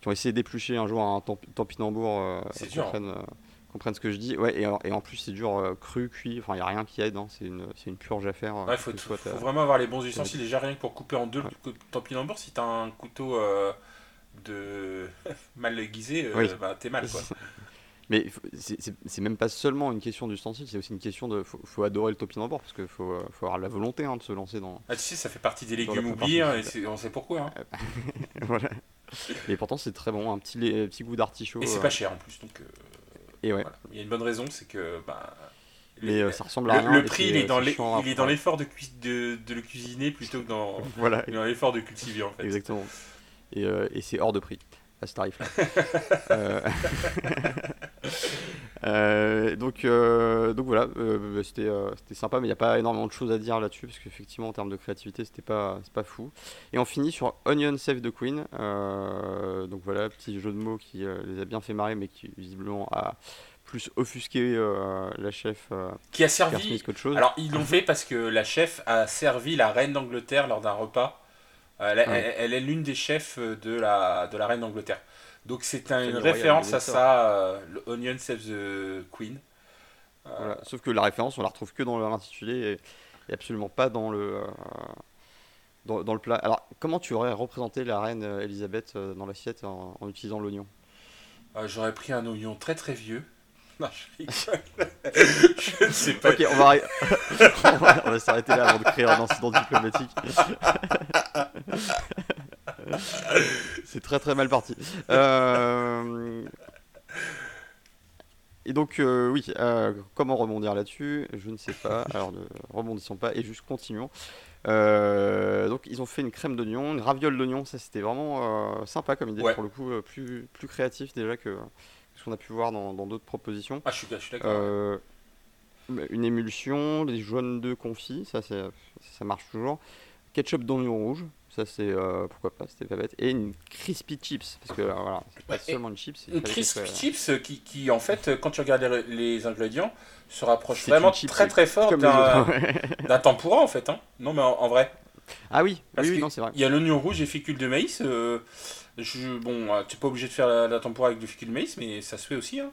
qui ont essayé d'éplucher un jour un topinambour C'est hein. Comprennent, ce que je dis. Ouais, et, en- et en plus, c'est dur euh, cru, cuit, enfin, il n'y a rien qui aide, hein, c'est une, une purge à faire. euh, Ouais, faut, vraiment avoir les bons ustensiles. Déjà, rien que pour couper en deux Ouais. le topinambour, si t'as un couteau euh, de (laughs) mal aiguisé, Oui. bah, t'es mal quoi. (laughs) Mais il c'est même pas seulement une question d'ustensile, c'est aussi une question de. Faut, faut adorer le topinambour parce qu'il faut, faut avoir la volonté hein, de se lancer dans. Ah, tu sais, ça fait partie des légumes oubliés, hein, et on sait pourquoi. hein. (laughs) voilà. Et pourtant, c'est très bon, un petit, petit goût d'artichaut. Et c'est euh, pas cher en plus, donc euh, et ouais. voilà. il y a une bonne raison, c'est que bah, Mais les- euh, ça ressemble à le, rien. le prix c'est, il est euh, dans il est dans l'effort de, cui- de, de le cuisiner plutôt que dans, (laughs) Voilà, dans l'effort de cultiver en fait. exactement. Et, euh, et c'est hors de prix à ce tarif-là. Euh, donc, euh, donc voilà, euh, bah, c'était euh, c'était sympa, mais il n'y a pas énormément de choses à dire là-dessus, parce qu'effectivement, en termes de créativité, c'était pas, c'est pas fou. Et on finit sur Onion Save the Queen. donc voilà, petit jeu de mots qui les a bien fait marrer, mais qui visiblement a plus offusqué la chef Qui a servi. Chose. Alors ils l'ont fait parce que la chef a servi la reine d'Angleterre lors d'un repas. Euh, Elle, Ouais. elle- elle est l'une des chefs de la, de la reine d'Angleterre. Donc c'est un- une référence à ça, euh, le Onion Save the Queen. Euh, Voilà. Sauf que la référence, on la retrouve que dans l'intitulé et, et absolument pas dans le, euh, dans, dans le plat. Alors, comment tu aurais représenté la reine euh, Elisabeth euh, dans l'assiette en, en utilisant l'oignon? Euh, J'aurais pris un oignon très très vieux. (laughs) Non, je rigole. je ne sais pas. Ok, on va, arrêt- (laughs) on va, on va s'arrêter là avant de créer un incident diplomatique. (laughs) C'est très très mal parti. Euh, Et donc, euh, oui, euh, comment rebondir là-dessus? Je ne sais pas. Alors, ne rebondissons pas et juste continuons. Euh, donc, ils ont fait une crème d'oignon, une raviole d'oignon. Ça, c'était vraiment euh, sympa comme idée. Ouais. Pour le coup, euh, plus, plus créatif déjà que qu'on a pu voir dans d'autres propositions. Ah, je suis, je suis d'accord. Euh, une émulsion, des jaunes d'œufs confits, ça, c'est- ça marche toujours. Ketchup d'oignon rouge, ça c'est euh, pourquoi pas, c'était pas bête. Et une crispy chips, parce que euh, voilà, c'est pas et seulement une chips. Une fallait crisp qu'elle soit- chips qui, qui, en fait, quand tu regardes les, les ingrédients, se rapproche vraiment très très fort les (laughs) d'un tempura en fait. Hein. Non, mais en, en vrai. ah oui, Parce oui, oui, non, c'est vrai. Il y a l'oignon rouge et fécule de maïs. euh, je, bon, euh, tu n'es pas obligé de faire la, la tempura avec du fécule de maïs, mais ça se fait aussi. Hein.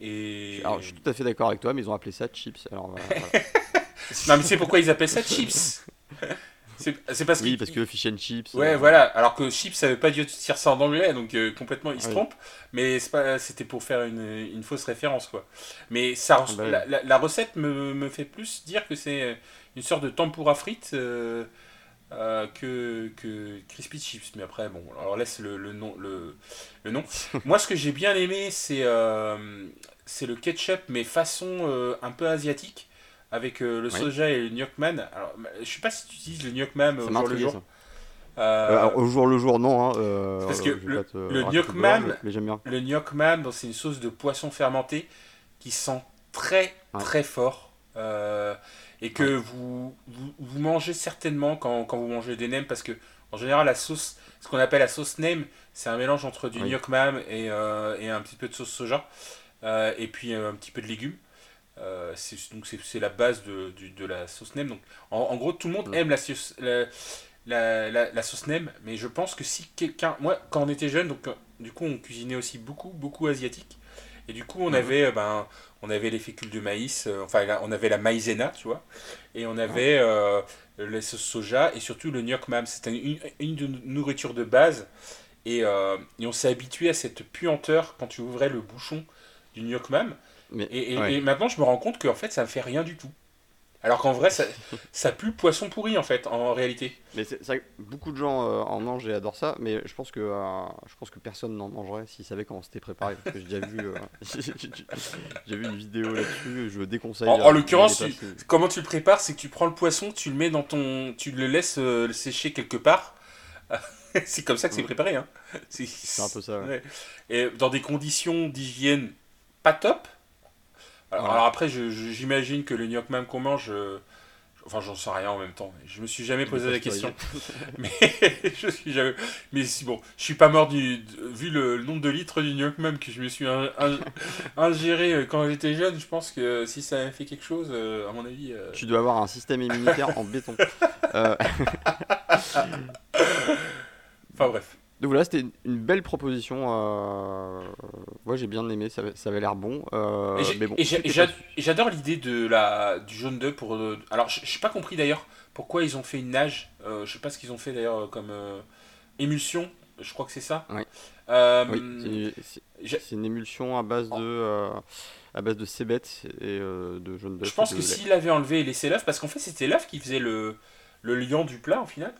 Et... Alors, je suis tout à fait d'accord avec toi, mais ils ont appelé ça chips. Alors, voilà, voilà. (laughs) Non, mais c'est pourquoi ils appellent ça chips. (laughs) C'est parce oui, qu'ils- parce que fish and chips. Ouais, euh, voilà. Alors que chips, ça veut pas dire ça en anglais, donc euh, complètement, ils se Oui. trompent. Mais c'était pour faire une, une fausse référence, quoi. Mais ça, Ah bah oui. la, la- la recette me, me fait plus dire que c'est une sorte de tempura frites euh, euh, que, que crispy chips. Mais après, bon, alors laisse le, le nom. Le, le nom. (laughs) Moi, ce que j'ai bien aimé, c'est euh, c'est le ketchup, mais façon euh, un peu asiatique. Avec le Oui. soja et le gnocchman. Alors, je sais pas si tu utilises le gnocchman au jour le jour. alors, au jour le jour, non. Hein, Parce que le- le. Le gnocchman, c'est une sauce de poisson fermenté qui sent très Ouais. très fort euh, et que vous, vous, vous mangez certainement quand, quand vous mangez des nems parce que en général la sauce, ce qu'on appelle la sauce nem, c'est un mélange entre du Oui. et, euh, et un petit peu de sauce soja euh, et puis euh, un petit peu de légumes. Euh, c'est donc c'est c'est la base de, du- de la sauce nem. Donc en, en gros tout le monde aime la, sauce- la, la, la, sauce nem, mais je pense que si quelqu'un, moi quand on était jeune, donc du coup on cuisinait aussi beaucoup beaucoup asiatique, et du coup on Mhm. avait euh, ben on avait les fécules de maïs, euh, enfin on avait la maïzena, tu vois, et on avait euh, les sauces soja et surtout le gnocchman. C'était une, une nourritures de base, et, euh, et on s'est habitué à cette puanteur quand tu ouvrais le bouchon du. Mais, Et, et- ouais. et maintenant, je me rends compte qu'en fait, ça ne fait rien du tout. Alors qu'en vrai, ça, ça pue poisson pourri, en fait, en réalité. Mais c'est c'est vrai que beaucoup de gens euh, en mangent et adorent ça, mais je pense que euh, je pense que personne n'en mangerait s'il savait comment c'était préparé. Parce que j'ai déjà vu, euh, (laughs) j'ai vu une vidéo là-dessus. Je déconseille. En- en euh, l'occurrence, Comment tu le prépares C'est que tu prends le poisson, tu le mets dans ton. Tu le laisses euh, sécher quelque part. (laughs) c'est comme ça que c'est préparé. Hein. C'est c'est un peu ça. ouais. ouais. Et dans des conditions d'hygiène pas top. Alors, Voilà. alors après, j'imagine que le gnocchi qu'on mange. euh, Enfin, j'en sais rien en même temps. Je me suis jamais posé la question. (laughs) (laughs) Mais (laughs) je suis jamais. Mais si bon, je suis pas mort du vu le, nombre de litres du gnocchi même que je me suis in- in- ingéré euh, quand j'étais jeune. Je pense que si ça avait fait quelque chose, euh, à mon avis. euh, Tu dois avoir un système immunitaire en béton. Euh, Enfin bref. Donc voilà, c'était une- belle proposition. Euh... Moi, j'ai bien aimé. Ça, avait- ça avait l'air bon. Euh, mais bon, j'adore l'idée de la du jaune d'œuf pour. euh, alors, je n'ai pas compris d'ailleurs pourquoi ils ont fait une nage. Euh, je sais pas ce qu'ils ont fait d'ailleurs euh, comme euh, émulsion. Je crois que c'est ça. Oui. Euh, Oui, c'est- une émulsion à base de euh, à base de cébette et euh, de jaune d'œuf. je pense que s'il avait enlevé et laissé l'œuf, parce qu'en fait c'était l'œuf qui faisait le, le liant du plat au final.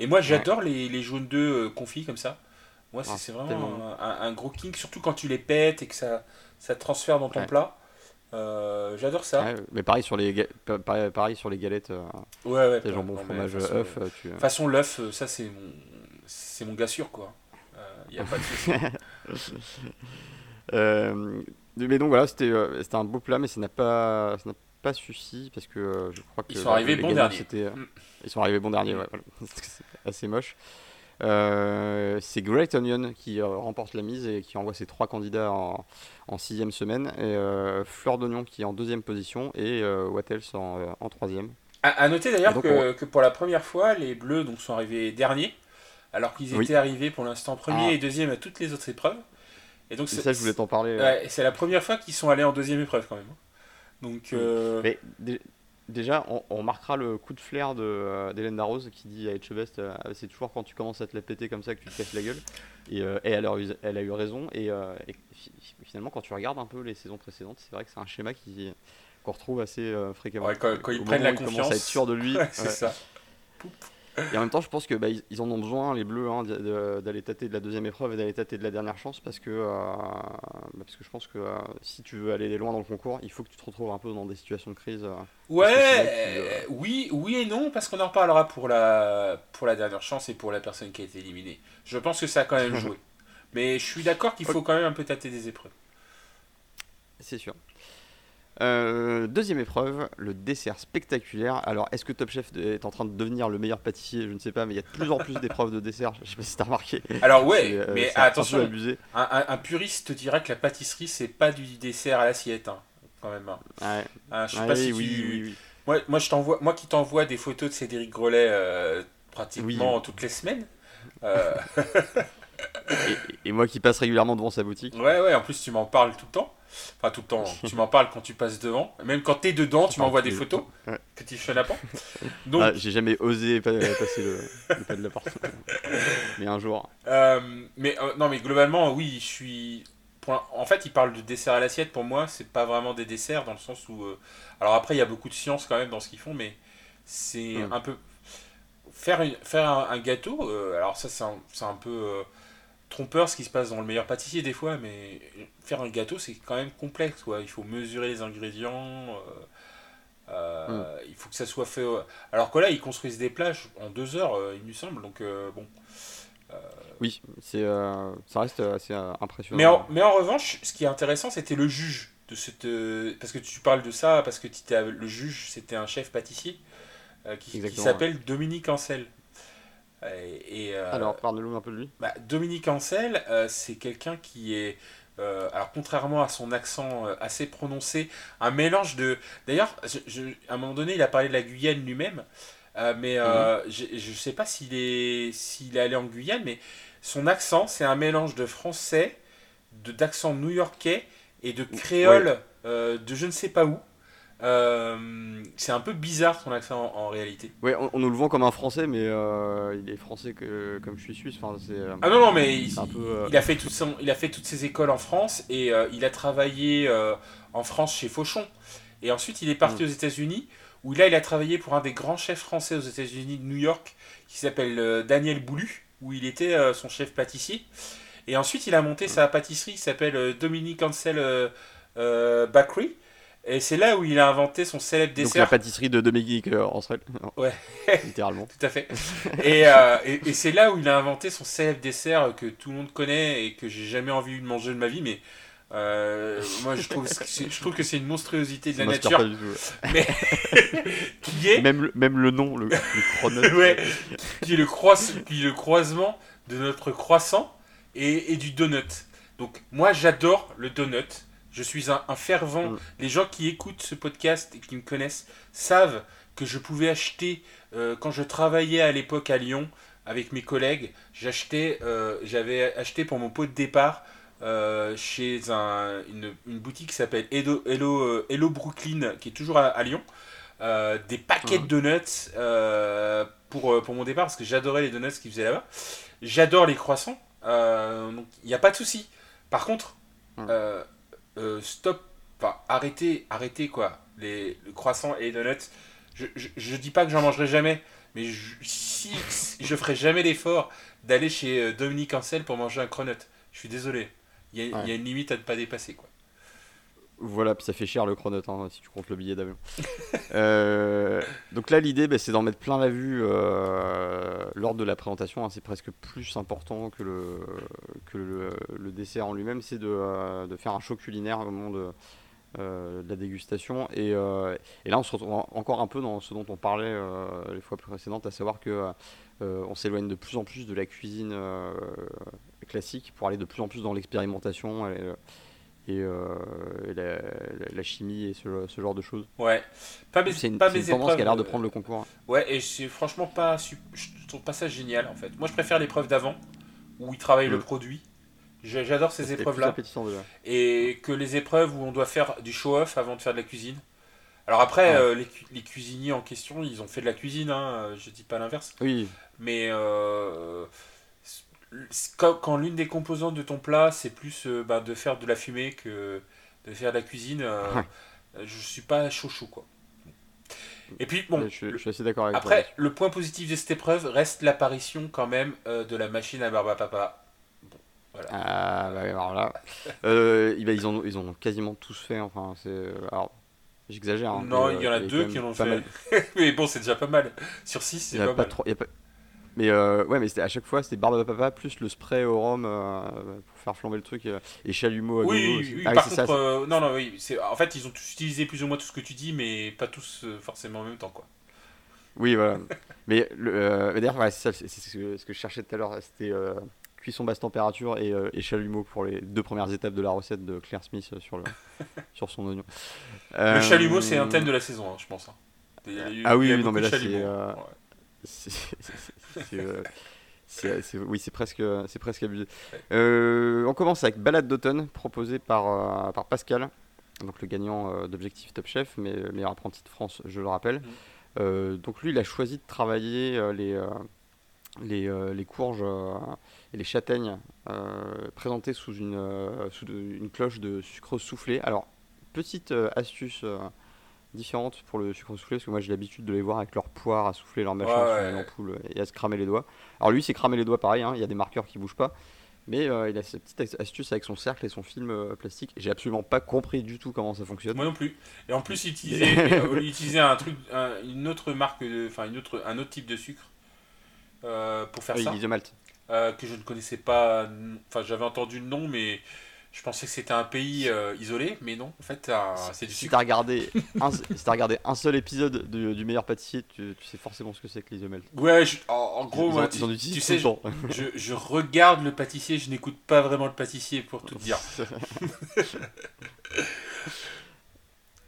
Et moi j'adore les, les jaunes d'œufs euh, confits comme ça. Moi c'est Ah, c'est vraiment un, un gros king, surtout quand tu les pètes et que ça, ça transfère dans ton Ouais. plat. Euh, j'adore ça. Ouais, mais pareil sur les ga- pareil, pareil sur les galettes, euh, Ouais, ouais. non, fromage, œuf. tu... De toute façon, l'œuf, ça c'est mon, c'est mon gars sûr quoi. Il a pas de souci. (laughs) Mais donc voilà, c'était c'était un beau plat, mais ça n'a pas ça n'a pas suffi parce que euh, je crois que Ils sont arrivés bon dernier. euh, Mm. Ils sont arrivés bon dernier, ouais, voilà. (laughs) c'est assez moche. Euh, c'est Great Onion qui remporte la mise et qui envoie ses trois candidats en, en sixième semaine. Et Fleur d'Oignon qui est en deuxième position et Else en, en troisième. À, à noter d'ailleurs Et que, pour la première fois, les Bleus donc, sont arrivés derniers, alors qu'ils Oui. étaient arrivés pour l'instant premier Ah. et deuxième à toutes les autres épreuves. Et donc C'est c'est ça, je voulais t'en parler. ouais, c'est la première fois qu'ils sont allés en deuxième épreuve quand même. Donc, euh, Mais dé- déjà, on, on remarquera le coup de flair de, euh, d'Hélène Darroze qui dit à Etchebest euh, c'est toujours quand tu commences à te la péter comme ça que tu te casses la gueule. Et, euh, et elle, a eu, elle a eu raison. Et, et fi- finalement, quand tu regardes un peu les saisons précédentes, c'est vrai que c'est un schéma qui, qu'on retrouve assez fréquemment. Ouais, quand- quand ils prennent la il commence à être confiance. sûr de lui. (laughs) C'est ouais. ça. Et en même temps, je pense que bah, ils, ils en ont besoin, les Bleus, hein, d'aller tâter de la deuxième épreuve et d'aller tâter de la dernière chance, parce que, euh, bah, parce que je pense que euh, si tu veux aller loin dans le concours, il faut que tu te retrouves un peu dans des situations de crise. euh. Ouais, oui, oui et non, parce qu'on en reparlera pour la, pour la dernière chance et pour la personne qui a été éliminée. Je pense que ça a quand même (laughs) joué. Mais je suis d'accord qu'il faut quand même un peu tâter des épreuves. C'est sûr. Euh, deuxième épreuve, le dessert spectaculaire. Alors, est-ce que Top Chef est en train de devenir le meilleur pâtissier? Je ne sais pas, mais il y a de plus en plus d'épreuves de dessert. Je sais pas si t'as remarqué. Alors ouais, euh, mais attention, abusé. un, un- un puriste te dira que la pâtisserie, c'est pas du dessert à l'assiette, hein, quand même. hein. Ouais. Je sais Ouais, pas oui, si oui, tu... oui. Moi, moi, je t'envoie, moi qui t'envoie des photos de Cédric Grolet euh, pratiquement toutes les semaines. (laughs) euh, Et, et moi qui passe régulièrement devant sa boutique. ouais, ouais, en plus tu m'en parles tout le temps. Enfin, tout le temps, tu m'en parles quand tu passes devant. Même quand t'es dedans, tu m'envoies des photos. Ouais. Petit chenapan. (laughs) Donc, Ah, J'ai jamais osé pa- passer le, le pas de la porte. (laughs) Mais un jour. Euh, mais euh, non, mais globalement, oui, je suis. En fait, il parle de dessert à l'assiette. Pour moi, c'est pas vraiment des desserts dans le sens où. euh, Alors après, il y a beaucoup de science quand même dans ce qu'ils font, mais c'est Mm. un peu faire une... faire un, un gâteau. euh, alors ça, c'est un, un peu euh, trompeur ce qui se passe dans le meilleur pâtissier des fois, mais faire un gâteau, c'est quand même complexe. Quoi. Il faut mesurer les ingrédients. euh, euh, Il faut que ça soit fait. euh, Alors que là, ils construisent des plages en deux heures, il me semble. Donc bon. Oui, c'est, ça reste assez impressionnant. Mais en, mais en revanche, ce qui est intéressant, c'était le juge de cette. Parce que tu parles de ça, parce que le juge, c'était un chef pâtissier qui, s'appelle Dominique Ancel. Et, et, euh, Alors, parle-nous un peu de lui. bah, Dominique Ancel, euh, c'est quelqu'un qui est. euh, alors, contrairement à son accent euh, assez prononcé, un mélange de. D'ailleurs, à un moment donné, il a parlé de la Guyane lui-même, euh, mais euh, je ne sais pas s'il est, s'il est allé en Guyane, mais son accent, c'est un mélange de français, de d'accent new-yorkais et de créole de je ne sais pas où. Euh, c'est un peu bizarre son accent en, en réalité. Ouais, on, on nous le vend comme un français, mais euh, il est français que, comme je suis suisse. Enfin, c'est, euh, Ah non, non, mais il, c'est un peu. euh, il a, fait tout son, il a fait toutes ses écoles en France et il a travaillé en France chez Fauchon. Et ensuite, il est parti Mm. aux États-Unis où là, il a travaillé pour un des grands chefs français aux États-Unis de New York qui s'appelle Daniel Boulu, où il était son chef pâtissier. Et ensuite, il a monté sa pâtisserie qui s'appelle Dominique Ansel Bakery. Et c'est là où il a inventé son célèbre donc la dessert. pâtisserie de Dominique euh, Ancel. Ouais. (laughs) Littéralement. Tout à fait. Et, euh, et, et c'est là où il a inventé son célèbre dessert que tout le monde connaît et que j'ai jamais envie de manger de ma vie, mais euh, moi je trouve, que c'est- je trouve que c'est une monstruosité de la nature, pas du tout. (laughs) mais (laughs) qui est, Même, le, même le nom, le, le. Ouais. qui est le, croise, qui est le croisement de notre croissant et, et du donut. Donc moi j'adore le donut. Je suis un, un fervent. Mm. Les gens qui écoutent ce podcast et qui me connaissent savent que je pouvais acheter euh, quand je travaillais à l'époque à Lyon avec mes collègues. J'achetais, euh, j'avais acheté pour mon pot de départ euh, chez un- une, une boutique qui s'appelle Hello, Hello, Hello Brooklyn, qui est toujours à, à Lyon, des paquets Mhm. de donuts pour, pour mon départ parce que j'adorais les donuts qu'ils faisaient là-bas. J'adore les croissants, donc il n'y a pas de souci. Par contre, Mhm. Euh, stop, enfin arrêtez, arrêtez quoi, les, les croissants et les donuts. Je, je, je dis pas que j'en mangerai jamais, mais je, si je ferai jamais l'effort d'aller chez euh, Dominique Ancel pour manger un cronut. Je suis désolé. Il y, a, il y a Ouais. une limite à ne pas dépasser quoi. Voilà, puis ça fait cher le chronote hein, si tu comptes le billet d'avion. (laughs) Euh, donc là, l'idée, bah, c'est d'en mettre plein la vue euh, lors de la présentation. hein. c'est presque plus important que le, que le, dessert en lui-même. C'est de, euh, de faire un show culinaire au moment de, la dégustation. Et, et là, on se retrouve en- encore un peu dans ce dont on parlait les fois précédentes, à savoir que on s'éloigne de plus en plus de la cuisine classique pour aller de plus en plus dans l'expérimentation. Et, euh, et la, la- la chimie et ce, ce genre de choses. Ouais. Pas mes, C'est une, pas c'est une mes tendance épreuves. qui a l'air de euh, prendre le concours. Ouais, et c'est franchement pas. Je trouve pas ça génial en fait. Moi je préfère l'épreuve d'avant, où ils travaillent le Mm. produit. J'adore ces épreuves-là. Et que les épreuves où on doit faire du show-off avant de faire de la cuisine. Alors après, euh, les, les, cuisiniers en question, ils ont fait de la cuisine, hein, je dis pas l'inverse. Oui. Mais quand l'une des composantes de ton plat, c'est plus bah, de faire de la fumée que de faire de la cuisine, je suis pas chaud chaud quoi. Et puis, bon. Je, suis assez d'accord avec Après, le point positif de cette épreuve reste l'apparition, quand même, euh, de la machine à barbe à papa. Bon, voilà. Ah, bah, alors là. euh, ils, ont, ils ont quasiment tous fait. Enfin, c'est. Alors, j'exagère. Hein, non, il y en a euh, deux qui l'ont fait. (laughs) mais bon, c'est déjà pas mal. Sur six, c'est pas, pas, mal. Trop, y a pas... Mais euh, ouais, mais à chaque fois, c'était barbe à papa plus le spray au rhum euh, pour faire flamber le truc euh, et chalumeau à Oui, oui, oui ah par contre, non, non, oui. En fait, ils ont tous utilisé plus ou moins tout ce que tu dis, mais pas tous forcément en même temps, quoi. Oui, voilà. (laughs) mais d'ailleurs, ouais, c'est ce, que, ce que je cherchais tout à l'heure. C'était cuisson basse température et, et, chalumeau pour les deux premières étapes de la recette de Claire Smith sur, le, (laughs) sur son oignon. Le chalumeau, c'est un thème de la saison, hein, je pense. Hein. ah oui, non, mais là, c'est. Euh, oui, c'est presque, c'est presque abusé. Euh, on commence avec Balade d'automne, proposé par, euh, par Pascal, donc le gagnant d'Objectif Top Chef, mais meilleur apprenti de France, je le rappelle. Mm. donc lui, il a choisi de travailler les, les, les, courges et les châtaignes présentées sous une, sous une cloche de sucre soufflé. Alors, petite astuce différentes pour le sucre soufflé, parce que moi j'ai l'habitude de les voir avec leur poire à souffler leur machin sur une ampoule et à se cramer les doigts. Alors lui, c'est cramer les doigts pareil, hein, il y a des marqueurs qui bougent pas, mais euh, il a cette petite astuce avec son cercle et son film euh, plastique. J'ai absolument pas compris du tout comment ça fonctionne. Moi non plus. Et en plus, il utilisait, (laughs) euh, un truc, une autre marque, enfin une autre, un autre type de sucre pour faire oui, ça. L'isomalt. que je ne connaissais pas, enfin j'avais entendu le nom, mais je pensais que c'était un pays euh, isolé, mais non, en fait, c'est du si tu as regardé, (laughs) un, si regardé un seul épisode du meilleur pâtissier, tu, sais forcément ce que c'est que l'isomel. Ouais, en, gros, moi, tu, sais, je, je, regarde le pâtissier, je n'écoute pas vraiment le pâtissier pour tout dire. (laughs)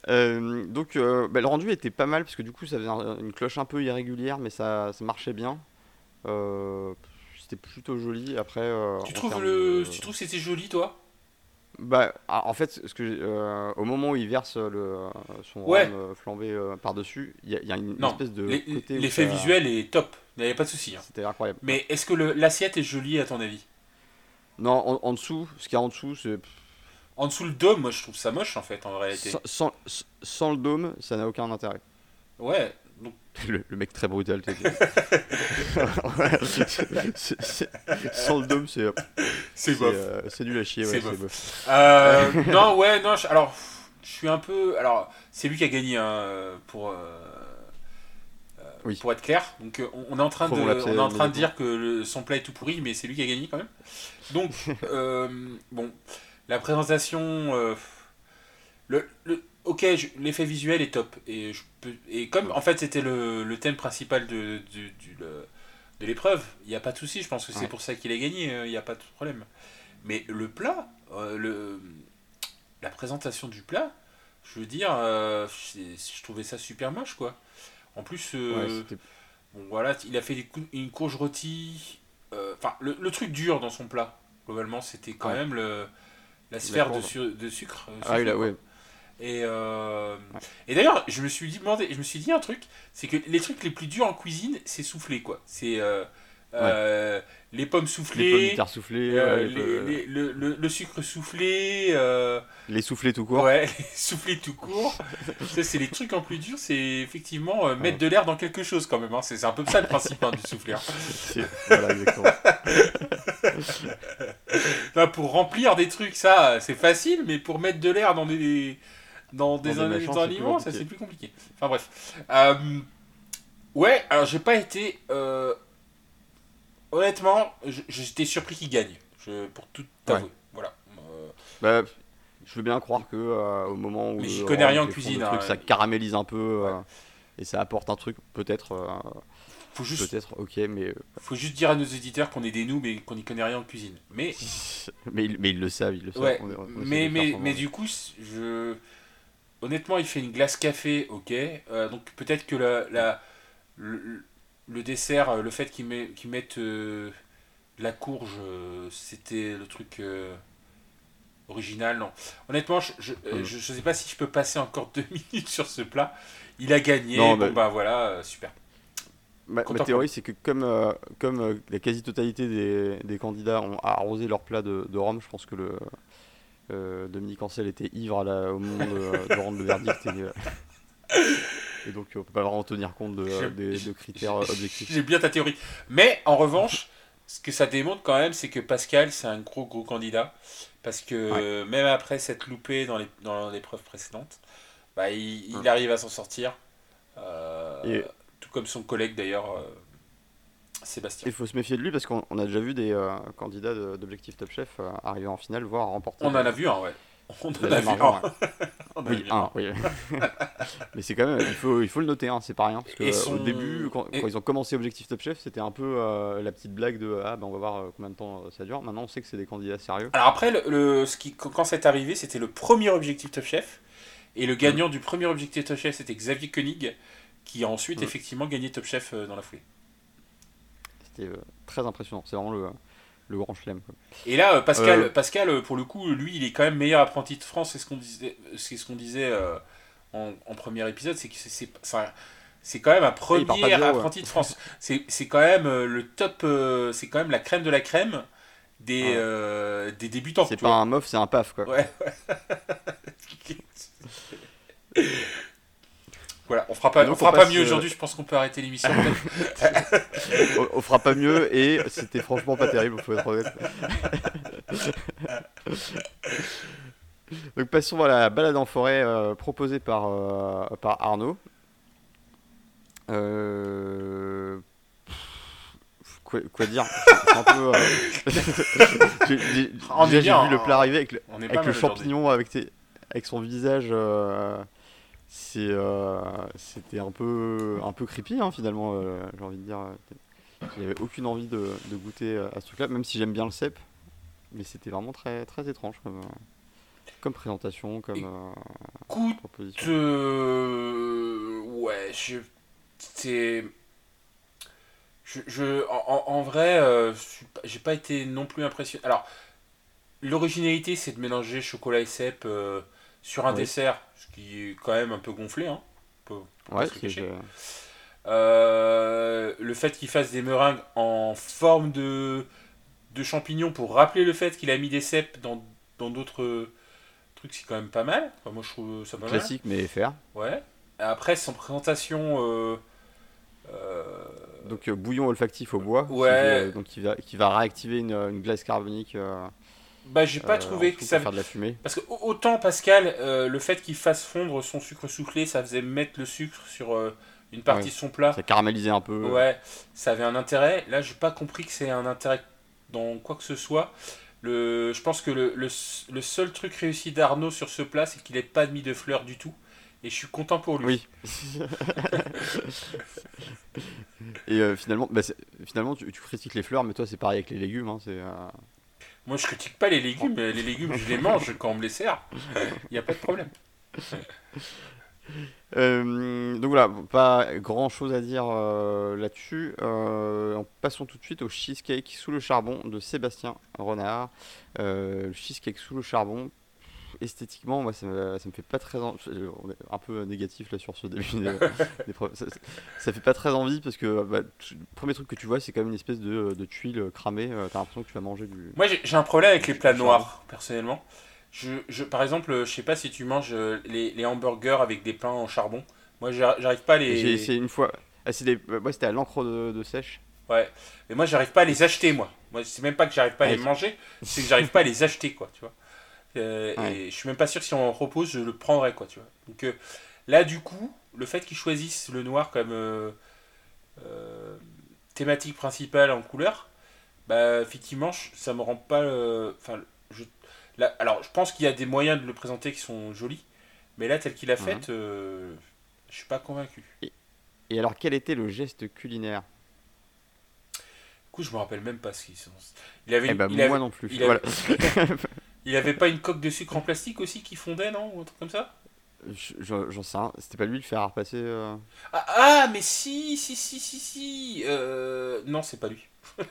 Euh, donc, euh, bah, le rendu était pas mal parce que du coup, ça faisait une cloche un peu irrégulière, mais ça, ça marchait bien. c'était plutôt joli. Après, tu trouves le, tu trouves que c'était joli, toi? Bah, ah, en fait, ce que, euh, au moment où il verse le, son ouais. Euh, flambé euh, par-dessus, il y, a une espèce de L'effet visuel est top, il n'y avait pas de souci. Hein. C'était incroyable. Mais est-ce que l'assiette est jolie à ton avis? Non, en, dessous, ce qu'il y a en dessous, c'est. En dessous le dôme, moi je trouve ça moche en fait en réalité. Sans, sans le dôme, ça n'a aucun intérêt. Ouais, (laughs) Le, mec très brutal. (laughs) (laughs) Sans le dôme, c'est. C'est bof. Euh, c'est nul à chier, ouais, bof. Euh, (laughs) non, ouais, non, alors, je suis un peu. Alors, c'est lui qui a gagné hein, pour. Euh, oui. Pour être clair, donc on est en train de, on est en train de dire que son play est tout pourri, mais c'est lui qui a gagné quand même. Donc, (laughs) bon, la présentation, le, le, ok, l'effet visuel est top. Et, je peux, et comme en fait c'était le, le, thème principal de, de, de l'épreuve, il n'y a pas de souci. Je pense que c'est pour ça qu'il a gagné, euh, il n'y a pas de problème. Mais le plat, euh, le, la présentation du plat, je veux dire, euh, je trouvais ça super moche quoi. En plus, bon, voilà, il a fait une courge rôtie. Enfin, le, le, truc dur dans son plat, globalement, c'était quand même le, la sphère de, de, sucre. Ah, oui, là, ouais. Et, euh, et d'ailleurs, je me suis demandé, je me suis dit un truc, c'est que les trucs les plus durs en cuisine, c'est souffler quoi. C'est euh, euh, les pommes soufflées, les soufflées, le, le, le, sucre soufflé, les soufflés tout court. Ouais, (laughs) les soufflés tout court. ça, c'est les trucs en plus durs, c'est effectivement mettre de l'air dans quelque chose quand même. Hein. C'est un peu ça le principe hein, du soufflé. Hein. (laughs) Voilà, exactement. (laughs) pour remplir des trucs, ça, c'est facile, mais pour mettre de l'air dans des dans des, aliments, ça c'est plus compliqué. Enfin bref. Euh, ouais, alors j'ai pas été. Euh, honnêtement, j'étais surpris qu'il gagne. Je, pour tout avouer. Voilà. Euh, bah, je veux bien croire que au moment où. Mais j'y connais rien en cuisine. Hein, ça caramélise un peu et ça apporte un truc peut-être. Faut juste, peut-être, ok, mais. Faut juste dire à nos éditeurs qu'on est des noobs et qu'on n'y connaît rien en cuisine. Mais. (laughs) mais, mais ils le savent, ils le savent. Ouais, mais, mais, mais du coup, je honnêtement, il fait une glace café, ok. Euh, donc peut-être que la, la le, dessert, euh, le fait qu'ils mettent euh, la courge, c'était le truc. original, non. Honnêtement, je, je, Mm. je, je sais pas si je peux passer encore (laughs) deux minutes sur ce plat. Il a gagné, Non, bon mais- bah voilà, super. Ma, ma théorie, c'est que comme, comme la quasi-totalité des, des candidats ont arrosé leur plat de, de Rome, je pense que le euh, Dominique Ancel était ivre à la- au moment de, de rendre le verdict. Et, euh, et donc, on peut pas vraiment tenir compte de, J'ai- des- de critères euh, objectifs. J'ai bien ta théorie. Mais en revanche, ce que ça démontre quand même, c'est que Pascal, c'est un gros gros candidat. Parce que euh, même après s'être loupé dans l'épreuve précédente, bah, il, arrive à s'en sortir. Euh, Et- Tout comme son collègue d'ailleurs, euh, Sébastien. Il faut se méfier de lui parce qu'on on a déjà vu des euh, candidats d'Objectif Top Chef euh, arriver en finale, voire remporter. On en a vu un, ouais. (laughs) On en a vu un. (laughs) Oui, un, oui. (laughs) Mais c'est quand même, il faut, il faut le noter, hein, c'est pas rien. Parce que euh, son- au début, quand, et- quand ils ont commencé Objectif Top Chef, c'était un peu la petite blague de Ah, ben on va voir combien de temps ça dure. Maintenant, on sait que c'est des candidats sérieux. Alors après, le, le- ce qui, quand c'est arrivé, c'était le premier objectif Top Chef. Et le gagnant du premier objectif Top Chef, c'était Xavier Koenig, qui a ensuite Mm. effectivement gagné Top Chef dans la foulée. C'était euh, très impressionnant. C'est vraiment le, le grand chelem. Et là, euh, Pascal, Euh. Pascal, euh, pour le coup, lui, il est quand même meilleur apprenti de France. C'est ce qu'on disait, c'est ce qu'on disait en, en premier épisode, c'est que c'est, c'est, quand même un premier bien, ouais. apprenti de France. C'est, quand même le top, c'est quand même la crème de la crème des, Ouais. euh, des débutants. C'est pas vois. un mof, c'est un paf. Quoi. Ouais. (laughs) voilà, on fera pas, on fera on pas mieux euh, aujourd'hui. Je pense qu'on peut arrêter l'émission. (laughs) on, on fera pas mieux et c'était franchement pas terrible, faut être honnête. Donc passons à la balade en forêt euh, proposée par, euh, par Arnaud. Euh, Quoi, quoi dire un peu. (laughs) j'ai- j'ai- vu le hein. plat arriver avec le, avec champignon, avec, tes- avec son visage. Euh, c'est, euh, c'était un peu, un peu creepy hein, finalement, euh, j'ai envie de dire. J'avais aucune envie de, de goûter à ce truc-là, même si j'aime bien le cep. Mais c'était vraiment très, très étrange comme, euh, comme présentation, comme euh, Écoute, proposition. euh, ouais, je, c'est, je, je- en, en- vrai, euh, je suis pas- j'ai pas été non plus impressionné. Alors, l'originalité, c'est de mélanger chocolat et cèpe euh, sur un Oui. dessert, ce qui est quand même un peu gonflé, hein. On peut Ouais, euh, le fait qu'il fasse des meringues en forme de, de champignons pour rappeler le fait qu'il a mis des cèpes dans dans d'autres trucs, c'est quand même pas mal. Enfin, moi, je trouve ça pas mal. classique, mais faire. Ouais. Après, son présentation. euh, euh, Donc bouillon olfactif au bois, qui, Ouais. euh, donc qui va, qui va réactiver une, une glace carbonique. Bah, j'ai pas euh, trouvé que ça. pour faire de la fumée. Parce que au- autant Pascal, euh, le fait qu'il fasse fondre son sucre soufflé, ça faisait mettre le sucre sur euh, une partie Ouais. de son plat. Ça caramélisait un peu. Ouais, ça avait un intérêt. Là, j'ai pas compris que c'est un intérêt dans quoi que ce soit. Le, je pense que le, le, le seul truc réussi d'Arnaud sur ce plat, c'est qu'il n'ait pas mis de fleurs du tout. Et je suis content pour lui. Oui. (laughs) Et euh, finalement, bah, finalement tu, tu critiques les fleurs, mais toi c'est pareil avec les légumes. hein, c'est, euh, Moi, je critique pas les légumes. mais Les légumes, je les mange quand on me les sert. Il n'y a pas de problème. Euh, donc voilà, pas grand chose à dire euh, là-dessus. Euh, passons tout de suite au cheesecake sous le charbon de Sébastien Renard. Le cheesecake sous le charbon, esthétiquement, moi ça me, ça me fait pas très envie. On est un peu négatif là sur ce début (laughs) des- des preuves. Ça, ça- fait pas très envie parce que bah, tu- le premier truc que tu vois, c'est quand même une espèce de, de tuile cramée. euh, T'as l'impression que tu vas manger du. Moi, j'ai un problème avec les plats noirs, personnellement. Je, je, par exemple, je sais pas si tu manges euh, les, les hamburgers avec des pains en charbon. Moi, j'ar- j'arrive pas à les. J'ai essayé une fois. Ah, des- ouais, c'était à l'encre de, de sèche. Ouais. Mais moi, j'arrive pas à les acheter, moi. Moi, c'est même pas que j'arrive pas à Ouais. les manger, c'est que j'arrive pas à les acheter, quoi, tu vois. Euh, Ouais. Et je suis même pas sûr si on en propose, je le prendrais, quoi, tu vois. Donc euh, là, du coup, le fait qu'ils choisissent le noir comme euh, thématique principale en couleur, bah, effectivement, ça me rend pas. Enfin, je. Là, alors, je pense qu'il y a des moyens de le présenter qui sont jolis, mais là, tel qu'il a fait, euh, je suis pas convaincu. Et alors, quel était le geste culinaire? Du coup, je me rappelle même pas ce qu'ils sont. Il avait, Eh ben, il moi avait- non plus. il Voilà. (laughs) (laughs) Il avait pas une coque de sucre en plastique aussi qui fondait, non Ou un truc comme ça? Je- je- J'en sais rien. C'était pas lui le faire repasser. euh, ah, ah, mais si, si, si, si, si euh, Non, c'est pas lui. (laughs)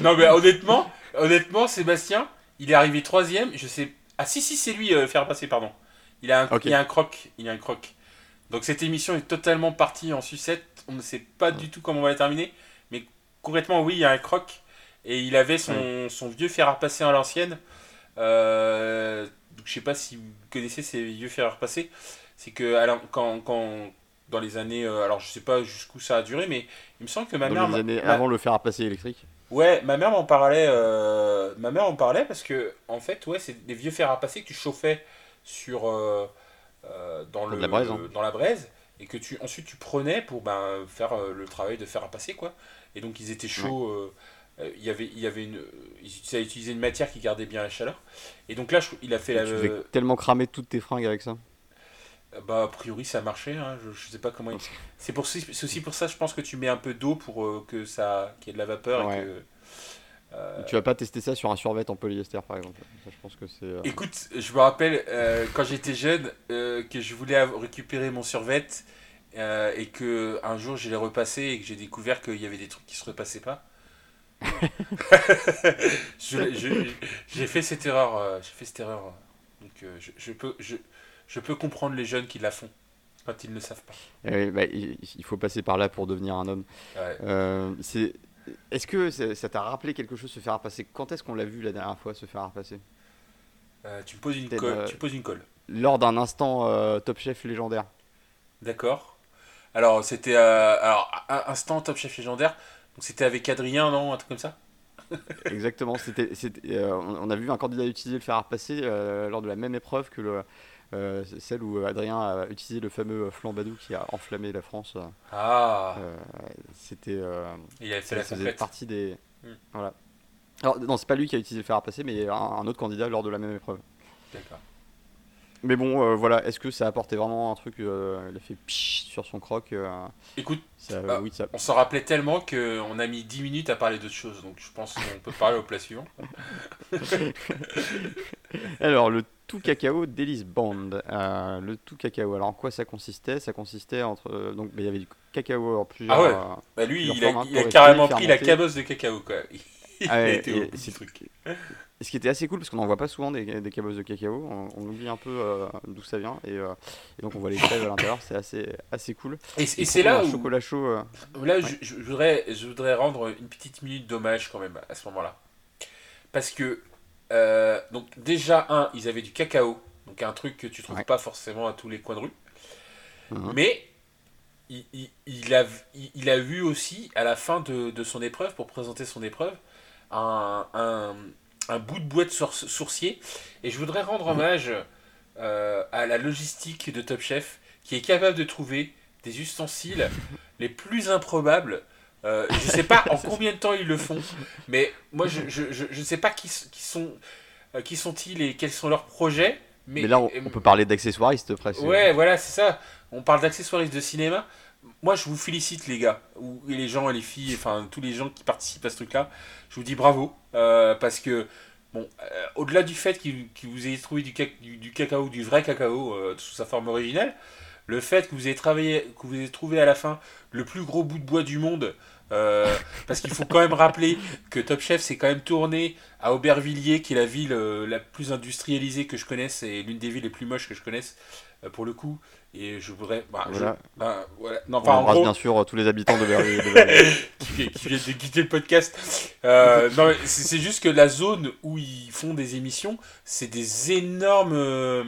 non, mais honnêtement, honnêtement, Sébastien, il est arrivé troisième. Je sais. Ah si si c'est lui euh, faire passer pardon. Il a un, Ok. il a un croc. Il a un croc. Donc cette émission est totalement partie en sucette. On ne sait pas du tout comment on va la terminer, mais concrètement oui il y a un croc et il avait son, son vieux fer à repasser à l'ancienne. Euh, donc je sais pas si vous connaissez ces vieux fers à repasser. C'est que alors, quand, quand dans les années euh, alors je sais pas jusqu'où ça a duré mais il me semble que ma Dans mère les années ma- avant le fer à passer électrique. Ouais, ma mère m'en parlait. euh, Ma mère en parlait parce que en fait, ouais, c'est des vieux fers à passer que tu chauffais sur euh, euh, dans Dans le de la braise, hein. dans la braise et que tu ensuite tu prenais pour ben, faire euh, le travail de fer à passer quoi. Et donc ils étaient chauds. euh, euh, il y avait il y avait une ils utilisaient utilisaient une matière qui gardait bien la chaleur. Et donc là, je- il a fait la. Tu devais tellement cramer toutes tes fringues avec ça. Bah a priori ça marchait. Hein, je, je sais pas comment. il- C'est pour c'est aussi pour ça, je pense que tu mets un peu d'eau pour euh, que ça qu'il y ait de la vapeur Ouais. et que. euh, Tu vas pas tester ça sur un survêt en polyester par exemple. Ça, je pense que c'est. euh, Écoute, je me rappelle euh, quand j'étais jeune euh, que je voulais récupérer mon survêt euh, et que un jour je l'ai repassé et que j'ai découvert qu'il y avait des trucs qui se repassaient pas. J'ai fait cette erreur, euh, j'ai fait cette erreur. euh. Donc euh, je, je peux je, je peux comprendre les jeunes qui la font quand ils ne savent pas. eh, bah, il faut passer par là pour devenir un homme. Ouais. C'est. Est-ce que ça t'a rappelé quelque chose se faire à passer Quand est-ce qu'on l'a vu la dernière fois se faire à passer Euh, tu me poses une colle, tu poses une colle. Lors d'un instant Top Chef légendaire. D'accord. Alors c'était alors un instant Top Chef légendaire. Donc c'était avec Adrien non un truc comme ça. (laughs) Exactement. C'était, c'était, euh, on a vu un candidat utiliser le fer à repasser euh, lors de la même épreuve que le, euh, celle où Adrien a utilisé le fameux flambadou qui a enflammé la France. Ah. Euh, c'était, Il avait fait ça la faisait partie des. Hmm. Voilà. Alors non, c'est pas lui qui a utilisé le fer à passer, mais un, un autre candidat lors de la même épreuve. D'accord. Mais bon, euh, voilà. Est-ce que ça a apporté vraiment un truc euh, Il a fait psh sur son croc. euh, Écoute, ça, Ah. oui, ça. on s'en rappelait tellement qu'on a mis 10 minutes à parler d'autre chose. Donc je pense qu'on peut parler au plat suivant. (laughs) Alors, le tout cacao d'Elise Bond. Euh, le tout cacao. Alors, en quoi ça consistait? Ça consistait entre. donc, bah, il y avait du cacao en plusieurs. Ah ouais. Bah lui, il a, format il a torréfié, carrément pris la cabosse de cacao quoi. (laughs) Il Ah a ouais, au truc. Et ce qui était assez cool parce qu'on n'en voit pas souvent des, des cabosses de cacao, on, on oublie un peu euh, d'où ça vient et, euh, et donc on voit les crèves à l'intérieur, c'est assez, assez cool. Et, et c'est là où, chocolat chaud. euh, là je, je voudrais, je voudrais rendre une petite minute d'hommage quand même à ce moment-là. Parce que, euh, donc déjà, un, ils avaient du cacao, donc un truc que tu trouves Ouais. pas forcément à tous les coins de rue. Mhm. Mais il, il- il a, il, il a vu aussi, à la fin de, de son épreuve, pour présenter son épreuve, un, un, un bout de boîte sour- sourcier. Et je voudrais rendre hommage euh, à la logistique de Top Chef, qui est capable de trouver des ustensiles les plus improbables. Euh, je sais pas en combien de temps ils le font, mais moi je, je, je, je sais pas qui, qui sont euh, qui sont-ils et quels sont leurs projets. Mais, Mais, là, on, on peut parler d'accessoiristes presque. Ouais, voilà, c'est ça. On parle d'accessoiristes de cinéma. Moi, je vous félicite, les gars, et les gens et les filles, enfin tous les gens qui participent à ce truc-là. Je vous dis bravo, euh, parce que, bon, euh, au-delà du fait qu'il vous ayez trouvé du, du, du cacao, du vrai cacao, euh, sous sa forme originale, le fait que vous ayez travaillé, que vous ayez trouvé à la fin le plus gros bout de bois du monde, (laughs) parce qu'il faut quand même rappeler que Top Chef s'est quand même tourné à Aubervilliers, qui est la ville la plus industrialisée que je connaisse et l'une des villes les plus moches que je connaisse pour le coup. Et je voudrais. Bah, je- Voilà. bah, voilà. Non, On enfin, en embrasse gros, bien sûr euh, tous les habitants de Berry. (laughs) qui, qui viennent de quitter le podcast. Euh, non, c'est juste que la zone où ils font des émissions, c'est des énormes. euh,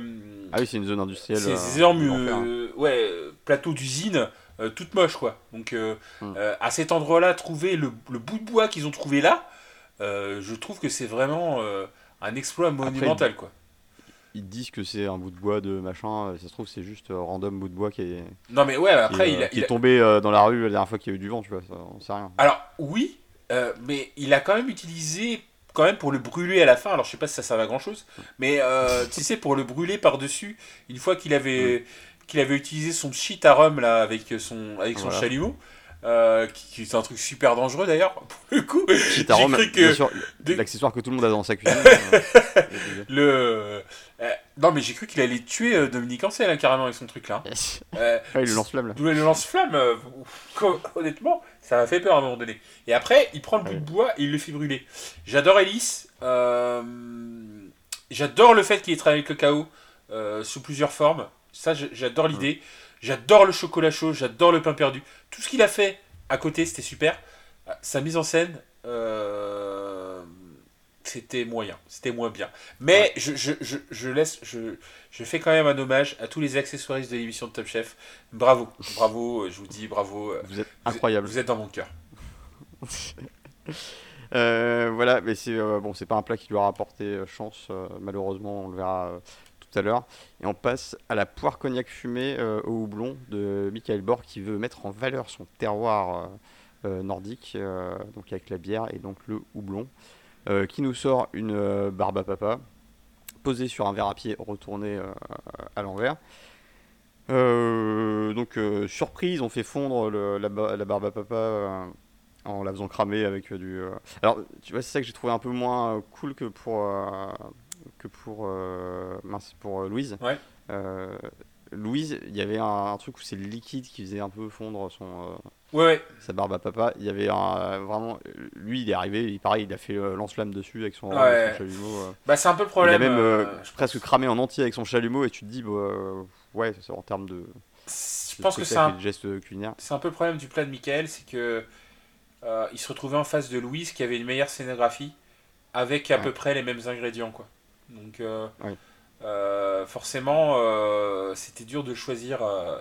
ah oui, c'est une zone industrielle. c'est des énormes hein. euh, ouais, plateaux d'usine, euh, toutes moches quoi. Donc Hmm. à cet endroit-là, trouver le, le bout de bois qu'ils ont trouvé là, je trouve que c'est vraiment un exploit monumental quoi. Ils disent que c'est un bout de bois de machin, euh, ça se trouve c'est juste euh, random bout de bois qui est, Non mais ouais, après est, il, euh, a, qui il est a- tombé dans la rue la dernière fois qu'il y a eu du vent, tu vois, ça, on sait rien. Alors oui, euh, mais il a quand même utilisé quand même pour le brûler à la fin. Alors je sais pas si ça sert à grand chose, mais euh, tu sais pour le brûler par dessus, une fois qu'il avait qu'il avait utilisé son shit à rhum là avec son avec son Voilà. chalumeau. euh, qui, qui est un truc super dangereux d'ailleurs (laughs) pour le coup j'ai cru que l'accessoire que tout le monde a dans sa cuisine. (laughs) le euh, Non, mais j'ai cru qu'il allait tuer euh, Dominique Ancel, hein, carrément, avec son truc là. (laughs) Euh, ouais, le lance-flamme là. Le lance-flamme, euh, honnêtement, ça m'a fait peur à un moment donné. Et après, il prend le bout de bois et il le fait brûler. J'adore Ellis. Euh, j'adore le fait qu'il ait travaillé avec le chaos sous plusieurs formes. Ça, j'adore l'idée. J'adore le chocolat chaud, j'adore le pain perdu. Tout ce qu'il a fait à côté, c'était super. Sa mise en scène, c'était moyen, c'était moins bien. Mais je, je, je, je, laisse, je, je fais quand même un hommage à tous les accessoiristes de l'émission de Top Chef. Bravo, bravo, euh, je vous dis bravo. Euh, vous êtes incroyable. Vous êtes, dans mon cœur. (laughs) euh, voilà, mais c'est euh, bon, c'est pas un plat qui lui aura apporté chance, malheureusement, on le verra tout à l'heure. Et on passe à la poire cognac fumée au houblon de Michael Bord qui veut mettre en valeur son terroir nordique, donc avec la bière et donc le houblon. Euh, qui nous sort une euh, barbe à papa posée sur un verre à pied retourné euh, à l'envers. donc surprise, on fait fondre la, barbe à papa en la faisant cramer avec du. Alors, tu vois, c'est ça que j'ai trouvé un peu moins cool que pour que pour mince, pour Louise. Ouais. Louise, il y avait un, truc où c'est le liquide qui faisait un peu fondre son, euh, ouais, sa barbe à papa. Il y avait un, vraiment. Lui, il est arrivé, il, pareil, il a fait euh, lance-flamme dessus avec son, chalumeau. Euh. Bah, c'est un peu le problème. Il a même presque cramé en entier avec son chalumeau et tu te dis, bah, ouais, en termes de. Je pense que c'est un, geste culinaire. C'est un peu le problème du plat de Michael, c'est que il se retrouvait en face de Louise qui avait une meilleure scénographie avec à peu près les mêmes ingrédients, quoi. Donc. Euh, forcément, euh, c'était dur de choisir euh,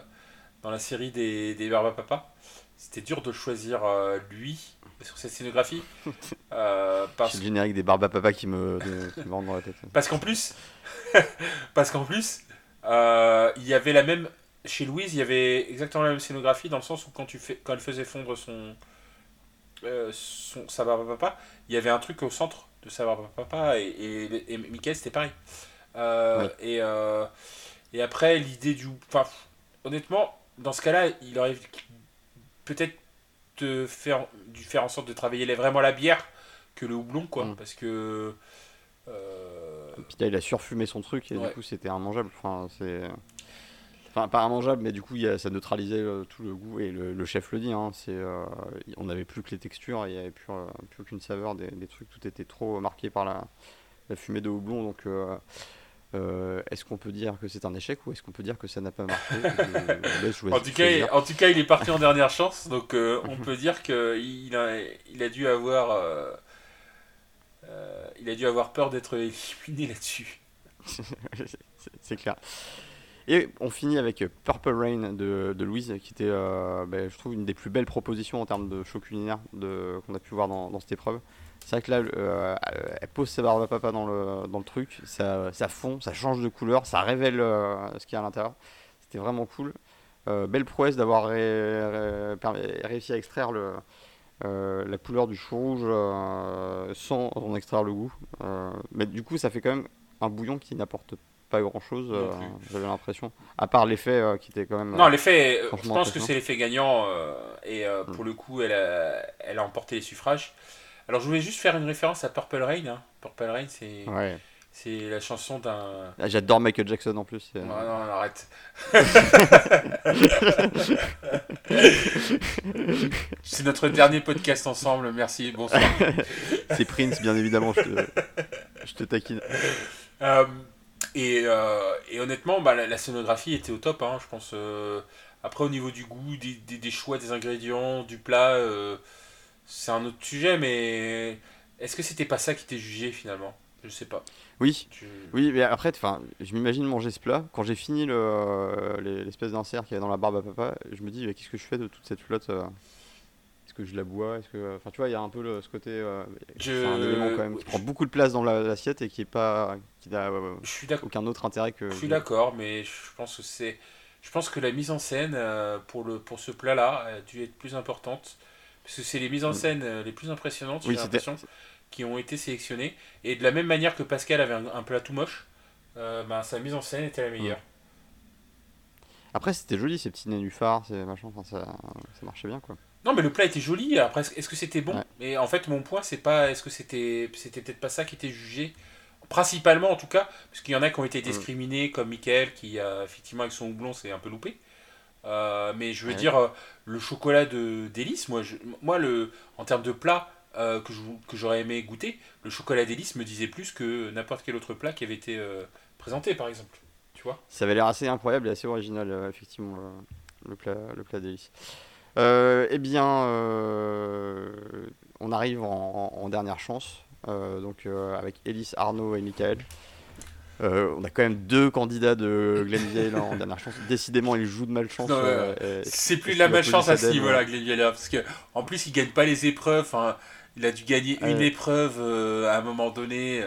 dans la série des, des Papa. C'était dur de choisir lui sur cette scénographie. (laughs) parce... C'est le générique des Papa qui me, qui me dans la tête. Parce qu'en plus, (laughs) parce qu'en plus, il y avait la même chez Louise, il y avait exactement la même scénographie dans le sens où quand tu fais, quand elle faisait fondre son, son sa papa, il y avait un truc au centre de sa papa et, et, et Michael c'était pareil. Euh, et, euh, et après, l'idée du. Enfin, honnêtement, dans ce cas-là, il aurait peut-être de faire, dû faire en sorte de travailler vraiment la bière que le houblon, quoi. Mm. Parce que. Euh... Il a surfumé son truc et du coup, c'était immangeable. Enfin, c'est. Enfin, pas immangeable, mais du coup, ça neutralisait tout le goût. Et le, chef le dit, hein, c'est, on n'avait plus que les textures, il n'y avait plus, plus aucune saveur des, des, trucs, tout était trop marqué par la, la fumée de houblon. Donc, euh, est-ce qu'on peut dire que c'est un échec ou est-ce qu'on peut dire que ça n'a pas marché (laughs) en, tout cas, il, en tout cas, il est parti en dernière chance, donc euh, on peut dire qu'il a, il a dû avoir, euh, il a dû avoir peur d'être éliminé (laughs) là-dessus. (laughs) c'est clair. Et on finit avec Purple Rain de, de Louise, qui était, ben, je trouve, une des plus belles propositions en termes de show culinaire qu'on a pu voir dans, dans cette épreuve. C'est vrai que là, euh, elle pose sa barbe à papa dans le, dans le truc, ça, ça fond, ça change de couleur, ça révèle euh, ce qu'il y a à l'intérieur. C'était vraiment cool. Euh, belle prouesse d'avoir réussi à extraire le, la couleur du chou rouge sans en extraire le goût. mais du coup, ça fait quand même un bouillon qui n'apporte pas grand chose, j'avais l'impression. À part l'effet qui était quand même. Non, l'effet, je pense que c'est l'effet gagnant et pour mm. le coup, elle a, elle a emporté les suffrages. Alors, je voulais juste faire une référence à Purple Rain. Hein. Purple Rain, c'est. C'est la chanson d'un. Ah, j'adore Michael Jackson en plus. Non, non, arrête. (laughs) c'est notre dernier podcast ensemble. Merci, bonsoir. (laughs) c'est Prince, bien évidemment. Je te, je te taquine. Euh, et, euh, et, honnêtement, bah, la, scénographie était au top. Hein, je pense. Euh, après, au niveau du goût, des, des, des, choix des ingrédients, du plat c'est un autre sujet, mais est-ce que c'était pas ça qui t'est jugé finalement? Je sais pas. Oui, oui, mais après, je m'imagine manger ce plat. Quand j'ai fini l'espèce d'insert qui est dans la barbe à papa, je me dis, qu'est-ce que je fais de toute cette flotte euh, Est-ce que je la bois? Est-ce que, enfin, tu vois, il y a un peu le, ce côté, euh, un élément quand même qui prend beaucoup de place dans l'assiette et qui est pas, qui n'a euh, aucun autre intérêt que. Je suis d'accord, mais je pense que c'est, je pense que la mise en scène pour le, pour ce plat-là a dû être plus importante parce que c'est les mises en mm. scène euh, les plus impressionnantes, j'ai l'impression, qui ont été sélectionnées. Et de la même manière que Pascal avait un, plat tout moche, euh, ben, sa mise en scène était la meilleure. Après, c'était joli ces petits nénuphars, ces machins, ça, ça marchait bien quoi. Non, mais le plat était joli. Après, est-ce que c'était bon? Mais en fait, mon point, c'est pas. Est-ce que c'était. C'était peut-être pas ça qui était jugé? Principalement en tout cas, parce qu'il y en a qui ont été Mm. discriminés, comme Michael, qui a effectivement avec son houblon c'est un peu loupé. Euh, mais je veux Ouais. dire, euh, le chocolat de d'Hélice, moi, je- moi le, en termes de plat euh, que j'aurais aimé goûter, le chocolat d'Hélice me disait plus que n'importe quel autre plat qui avait été euh, présenté, par exemple. Tu vois? Ça avait l'air assez incroyable et assez original, effectivement, le, plat, le plat délice. Euh, eh bien, on arrive en, en- en dernière chance, donc avec Elise, Arnaud et Michael. Euh, on a quand même deux candidats de Glendale en (laughs) dernière chance. Décidément, ils jouent de malchance. Euh, C'est plus de la malchance à ce niveau-là, Vieira, parce que en plus il gagne pas les épreuves. Enfin, il a dû gagner une Ouais. épreuve euh, à un moment donné.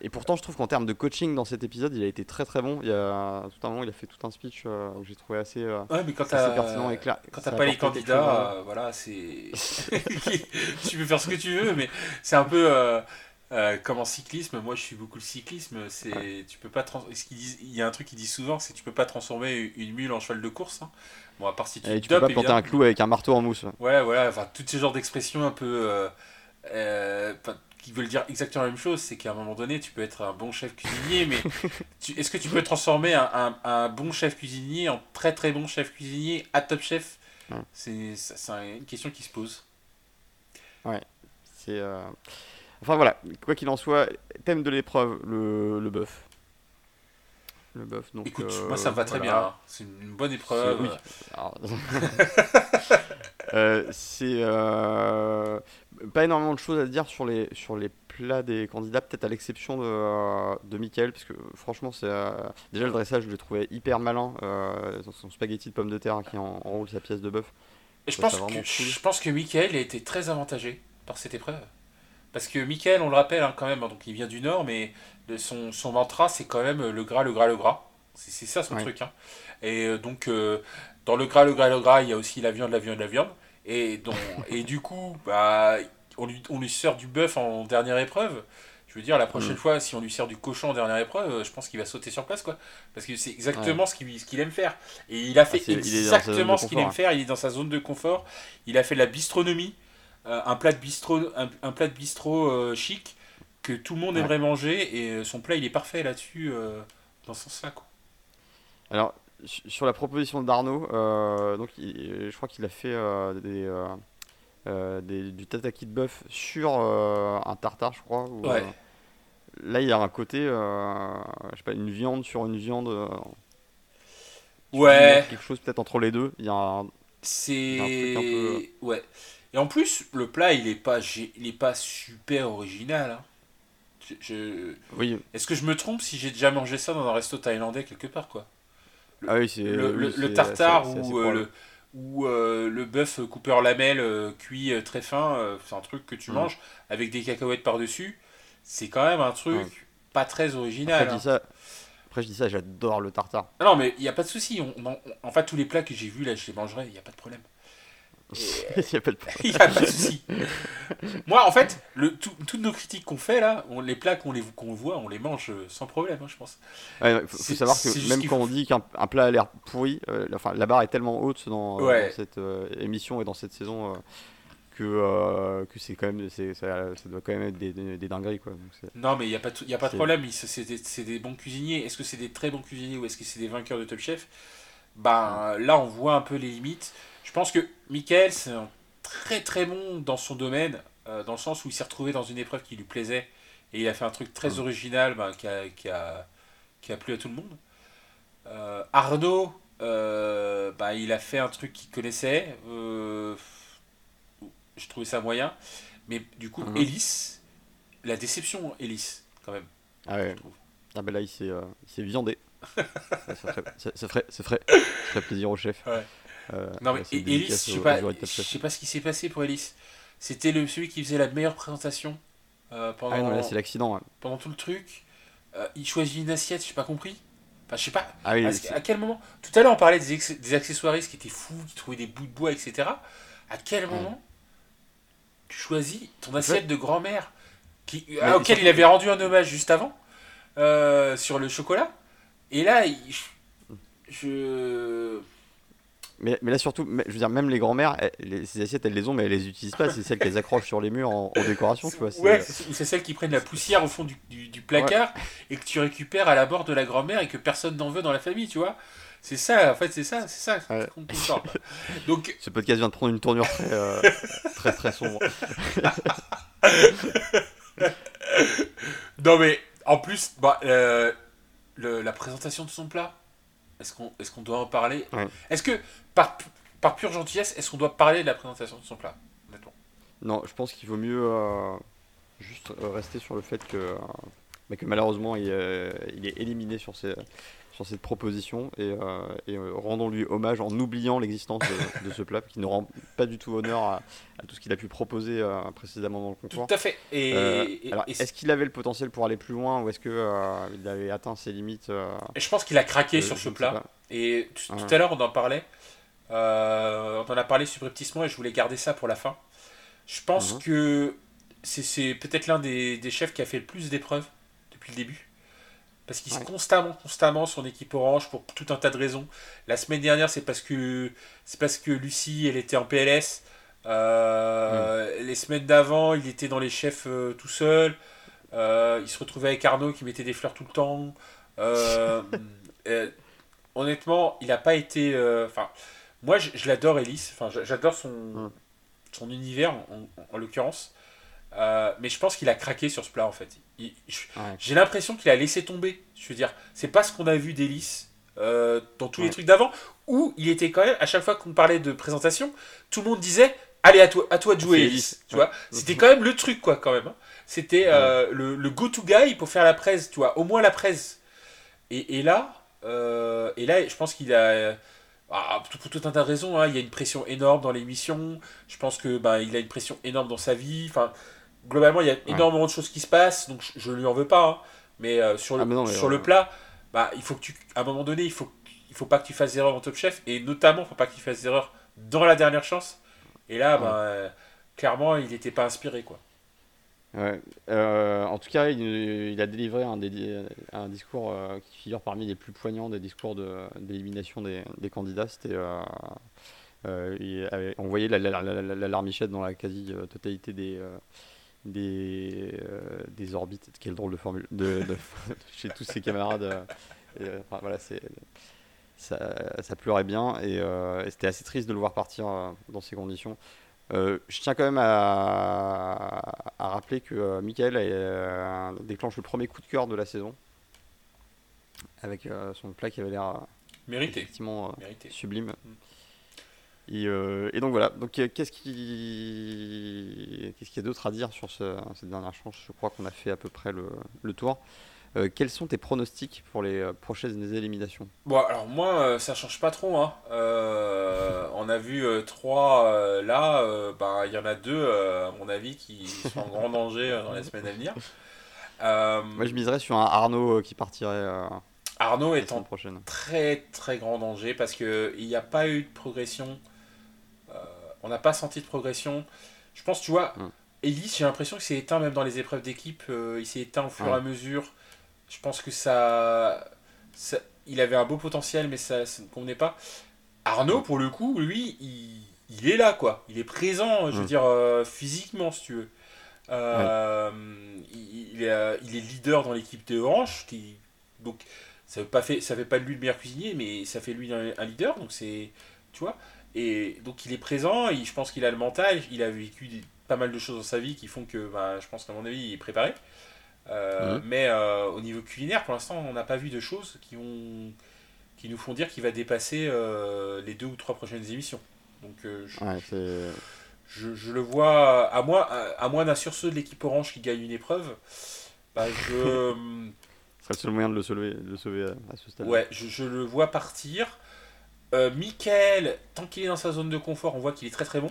Et pourtant, je trouve qu'en termes de coaching dans cet épisode, il a été très très bon. Il y a tout un moment, il a fait tout un speech euh, que j'ai trouvé assez, euh, Ouais, mais quand assez pertinent et clair. quand t'as pas les candidats, euh, voilà, c'est (laughs) (laughs) tu peux faire ce que tu veux, mais c'est un peu euh, euh, comme en cyclisme. Moi, je suis beaucoup le cyclisme. C'est tu peux pas trans- ce qu'ils disent- Il y a un truc qu'ils disent souvent, c'est que tu peux pas transformer une mule en cheval de course. hein. Bon, à part si tu Et tu peux pas planter un clou avec un marteau en mousse. Ouais, voilà, enfin, tous ces genres d'expressions un peu. euh, euh, qui veulent dire exactement la même chose, c'est qu'à un moment donné, tu peux être un bon chef cuisinier, mais (laughs) est-ce que tu peux transformer un, un- un bon chef cuisinier en très très bon chef cuisinier à top chef? Ouais. C'est une question qui se pose. C'est. Enfin voilà, quoi qu'il en soit, thème de l'épreuve, le, le bœuf. Le bœuf, donc. Écoute, euh, moi ça me va très voilà. bien, hein. c'est une bonne épreuve. C'est- oui. (laughs) Euh, c'est euh, pas énormément de choses à dire sur les, sur les plats des candidats, peut-être à l'exception de, de Mickaël, parce que franchement, c'est déjà le dressage, je l'ai trouvé hyper malin. Dans son spaghetti de pommes de terre hein, qui en- enroule sa pièce de bœuf. Et je pense, que, cool. je pense que Michael a été très avantagé par cette épreuve. Parce que Michael, on le rappelle hein, quand même, hein, donc il vient du Nord, mais le- son, son mantra, c'est quand même le gras, le gras, le gras. C'est ça son Ouais. truc. hein. Et euh, donc, euh, dans le gras, le gras, le gras, il y a aussi la viande, la viande, la viande. Et, donc, (laughs) et du coup, bah, on, lui, on lui sert du bœuf en dernière épreuve. Je veux dire, la prochaine Mm. fois, si on lui sert du cochon en dernière épreuve, euh, je pense qu'il va sauter sur place, quoi. Parce que c'est exactement ce qu'il aime faire. Et il a fait Ah, de exactement ce qu'il aime faire. Il est dans sa zone de confort. Il a fait de la bistronomie, euh, un plat de bistrot, un, un plat de bistrot euh, chic que tout le monde Ouais. aimerait manger. Et euh, son plat, il est parfait là-dessus, euh, dans ce sens-là. Alors, su- sur la proposition d'Arnaud, euh, donc il- je crois qu'il a fait euh, des, euh, euh, des- du tataki de bœuf sur euh, un tartare, je crois. Ouais. euh, là, il y a un côté, euh, je sais pas, une viande sur une viande. euh, Ouais. quelque chose peut-être entre les deux. Il y a un- C'est. peu- Ouais. Et en plus, le plat, il est pas, gé- il est pas super original. hein. Je- je- Oui, Est-ce que je me trompe si j'ai déjà mangé ça dans un resto thaïlandais quelque part, quoi? Ah oui, le, oui, le- c'est- le tartare ou, euh, le, euh, le bœuf coupé en lamelles euh, cuit très fin, c'est un truc que tu Mm. manges avec des cacahuètes par-dessus. C'est quand même un truc Ouais. pas très Après, original. je hein. dis ça, après, je dis ça, j'adore le tartare. Non, mais il n'y a pas de souci. On, on- en fait, tous les plats que j'ai vus, là, je les mangerai, il n'y a pas de problème. (laughs) Il y a pas de Il n'y a pas de souci. Moi, en fait, le, tout- toutes nos critiques qu'on fait là, on, les plats qu'on les- qu'on voit, on les mange euh, sans problème, hein, je pense. Ouais, faut, savoir que même quand faut- on dit qu'un un plat a l'air pourri, euh, la- enfin, la barre est tellement haute dans, Ouais. dans cette euh, émission et dans cette saison euh, que, que c'est quand même, ça, ça doit quand même être des, des, des dingueries quoi. Donc Non, mais il n'y a pas de, il y a pas de C'est- problème. ils- C'est des, c'est des bons cuisiniers. Est-ce que c'est des très bons cuisiniers ou est-ce que c'est des vainqueurs de Top Chef? Ben là, on voit un peu les limites. Je pense que Michael, c'est un très très bon dans son domaine, euh, dans le sens où il s'est retrouvé dans une épreuve qui lui plaisait et il a fait un truc très Mm. original ben, qui, a, qui, a, qui a plu à tout le monde. Euh, Arnaud, euh, ben, il a fait un truc qu'il connaissait. euh, je trouvais ça moyen. Mais du coup. Ellis, la déception, Ellis, quand même. Ah ouais. Ah ben là il s'est viandé. (laughs) ça, ferait, ça, ça ferait, ça ferait, ça ferait plaisir au chef. Ouais. Euh, Non, mais Ellis, je sais pas, je sais pas ce qui s'est passé pour Ellis. C'était le, celui qui faisait la meilleure présentation euh, pendant, Ah non, là c'est l'accident. ouais. pendant tout le truc. Euh, il choisit une assiette, j'ai pas compris. Enfin, je sais pas. Ah oui, à, quel moment Tout à l'heure, on parlait des, ex- des accessoiristes qui étaient fous, qui trouvaient des bouts de bois, etc. À quel moment tu choisis ton assiette de grand-mère qui, auquel il avait rendu un hommage juste avant euh, sur le chocolat? Et là, il- je. Mais, mais là surtout, je veux dire, même les grands-mères, ces assiettes, elles les ont, mais elles les utilisent pas. C'est celles qu'elles accrochent sur les murs en, décoration, tu vois. Ouais, c'est celles qui prennent la poussière au fond du, du, placard et que tu récupères à la bord de la grand-mère et que personne n'en veut dans la famille, tu vois. C'est ça, en fait, c'est ça, c'est ça. (laughs) Donc, ce podcast vient de prendre une tournure très, euh, (laughs) très, très sombre. non, mais en plus, bah, euh, le, la présentation de son plat, est-ce qu'on est qu'on doit en parler? Est-ce que, par, par pure gentillesse, est-ce qu'on doit parler de la présentation de son plat Non, je pense qu'il vaut mieux euh, juste rester sur le fait que, que malheureusement, il, il, est éliminé sur ses sur cette proposition et, euh, euh, rendons-lui hommage en oubliant l'existence de, ce plat qui ne rend pas du tout honneur à, tout ce qu'il a pu proposer euh, précédemment dans le concours. Tout à fait. Et, alors, est-ce qu'il avait le potentiel pour aller plus loin ou est-ce qu'il avait atteint ses limites Je pense qu'il a craqué sur ce plat. Et tout, à l'heure, on en parlait. On en a parlé subrepticement et je voulais garder ça pour la fin. Je pense mhm. que c'est peut-être l'un des, des chefs qui a fait le plus d'épreuves depuis le début. Parce qu'il est constamment, constamment son équipe orange pour tout un tas de raisons. La semaine dernière, c'est parce que c'est parce que Lucie, elle était en PLS. Euh, mm. Les semaines d'avant, il était dans les chefs euh, tout seul. Euh, il se retrouvait avec Arnaud qui mettait des fleurs tout le temps. (laughs) honnêtement, il n'a pas été. Enfin, moi, je, l'adore, Elise. Enfin, j'adore son, mm. son univers en l'occurrence. mais je pense qu'il a craqué sur ce plat en fait. J'ai l'impression qu'il a laissé tomber. Je veux dire, c'est pas ce qu'on a vu d'Hélice euh, dans tous les trucs d'avant, où il était quand même, à chaque fois qu'on parlait de présentation, tout le monde disait Allez, à toi, à toi de jouer, Hélice. Tu vois, c'était quand même le truc, quoi, quand même. Hein. C'était euh, le, go-to guy pour faire la presse, tu vois, au moins la presse. Et, là, euh, et là, je pense qu'il a. Ah, pour tout un tas de raisons, hein. il y a une pression énorme dans l'émission. Je pense que ben, il a une pression énorme dans sa vie. Enfin, globalement, il y a énormément de choses qui se passent, donc je, ne lui en veux pas. Hein. Mais euh, sur le, ah, sur le plat, bah, il faut que tu, à un moment donné, il faut, il faut pas que tu fasses d'erreur en Top Chef, et notamment, il faut pas que tu fasses d'erreur dans la dernière chance. Et là, bah, euh, clairement, il n'était pas inspiré, quoi. Euh, en tout cas, il, a délivré un, discours qui figure parmi les plus poignants des discours d'élimination des, des, candidats. C'était, on voyait la, la, la, dans la quasi-totalité des, des, euh, des orbites. Quel drôle de formule de, (laughs) chez tous ses camarades. Euh, euh, ça, pleurait bien et, c'était assez triste de le voir partir dans ces conditions. Je tiens quand même à, à rappeler que Michael déclenche le premier coup de cœur de la saison avec son plat qui avait l'air mérité, effectivement sublime. Mm. Euh, et, donc voilà. Donc euh, qu'est-ce qui qu'est-ce qu'il y a d'autre à dire sur cette dernière chance? Je crois qu'on a fait à peu près le, tour. Euh, quels sont tes pronostics pour les prochaines éliminations? Bon, alors moi, ça change pas trop. Hein. On a vu trois là. Ben, il y en a deux, à mon avis, qui sont en grand danger dans les semaines à venir. moi, je miserais sur un Arnaud qui partirait. Arnaud est en très très grand danger parce qu'il n'y a pas eu de progression on n'a pas senti de progression. Je pense, tu vois, mm. Ellis, j'ai l'impression qu'il s'est éteint même dans les épreuves d'équipe. Euh, il s'est éteint au fur et à mesure. Je pense que ça, Il avait un beau potentiel, mais ça, ne convenait pas. Arnaud, pour le coup, lui, il, est là, quoi. Il est présent, je veux mm. dire, euh, physiquement, si tu veux. Euh, il, est, il, est, leader dans l'équipe de Orange. Qui, donc, ça ne fait, fait pas de lui le meilleur cuisinier, mais ça fait lui un leader. Donc, c'est. Tu vois et donc il est présent, je pense qu'il a le mental, il a vécu pas mal de choses dans sa vie qui font que bah, je pense qu'à mon avis il est préparé. Euh, mhm. Mais euh, au niveau culinaire, pour l'instant, on n'a pas vu de choses qui, ont, qui nous font dire qu'il va dépasser euh, les deux ou trois prochaines émissions. Donc je, je, le vois, à moins, à, moins d'un sursaut de l'équipe Orange qui gagne une épreuve, bah, je... (laughs) Ce serait le seul moyen de le sauver, de le sauver à, ce stade. Ouais, je, je, le vois partir. Euh, Michael, tant qu'il est dans sa zone de confort, on voit qu'il est très très bon.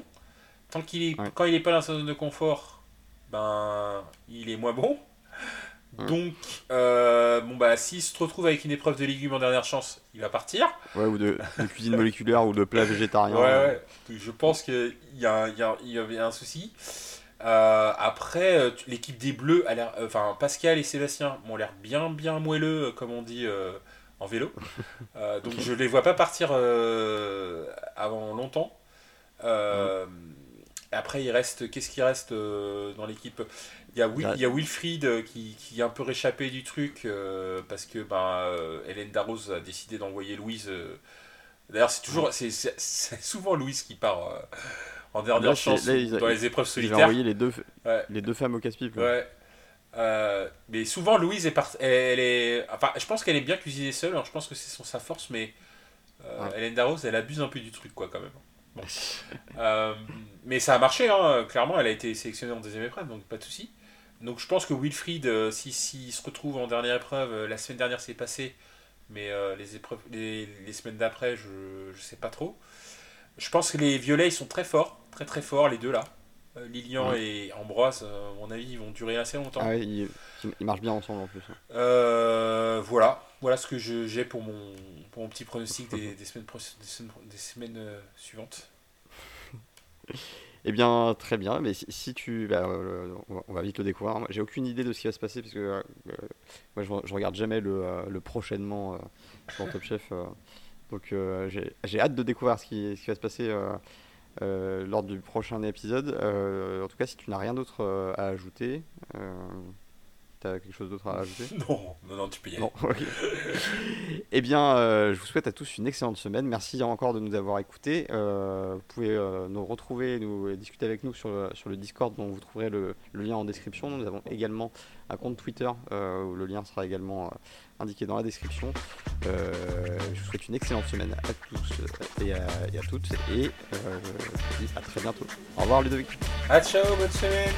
Tant qu'il est, Quand il n'est pas dans sa zone de confort, ben, il est moins bon. Donc, euh, bon bah, s'il se retrouve avec une épreuve de légumes en dernière chance, il va partir. Ouais, ou de, cuisine moléculaire ou de plat végétarien. Ouais, ouais. Je pense qu'il y, a, y, a, y avait un souci. Euh, après, l'équipe des Bleus, a l'air, enfin Pascal et Sébastien ont l'air bien bien moelleux, comme on dit en vélo. (laughs) Euh, donc je les vois pas partir euh, longtemps. Après, il reste. Qu'est-ce qui reste dans l'équipe? Il y, a Will, il y a Wilfried qui, qui est un peu réchappé du truc parce que ben, Hélène Darroze a décidé d'envoyer Louise. D'ailleurs, c'est toujours, c'est souvent Louise qui part en dernière chance dans les épreuves solitaires. J'ai envoyé les deux, les deux femmes au casse-pipe. Ouais. Euh, mais souvent, Louise est part... elle est. Enfin, je pense qu'elle est bien cuisinée seule. Alors, je pense que c'est sa force, mais euh, Hélène Darroze, elle abuse un peu du truc, quoi, quand même. (laughs) Euh, mais ça a marché, hein. clairement. Elle a été sélectionnée en deuxième épreuve, donc pas de souci. Donc, je pense que Wilfried, si, si se retrouve en dernière épreuve, la semaine dernière c'est passé, mais les épreuves, les, les semaines d'après, je, je sais pas trop. Je pense que les violets ils sont très forts, très très forts les deux là. Euh, Lilian et Ambroise, euh, à mon avis, ils vont durer assez longtemps. Ah ils, marchent bien ensemble en plus. Hein. Euh, voilà, voilà ce que j'ai pour mon, pour mon petit pronostic des, des semaines, des semaines, suivantes. (laughs) Eh bien, très bien. Mais si, tu, bah, on va vite le découvrir. J'ai aucune idée de ce qui va se passer parce que moi, je, regarde jamais le, le prochainement dans Top Chef. donc, j'ai hâte de découvrir ce qui, ce qui va se passer euh, lors du prochain épisode. Euh, en tout cas, si tu n'as rien d'autre euh, à ajouter, quelque chose d'autre à ajouter (laughs) Non, non, non, tu peux y aller. eh bien, je vous souhaite à tous une excellente semaine. Merci encore de nous avoir écoutés. vous pouvez nous retrouver, nous discuter avec nous sur le, sur le Discord dont vous trouverez le, le, lien en description. Nous avons également un compte Twitter où le lien sera également indiqué dans la description. Euh, je vous souhaite une excellente semaine à tous et à, toutes et euh, je vous dis à très bientôt. Au revoir Ludovic. À ciao, bonne semaine.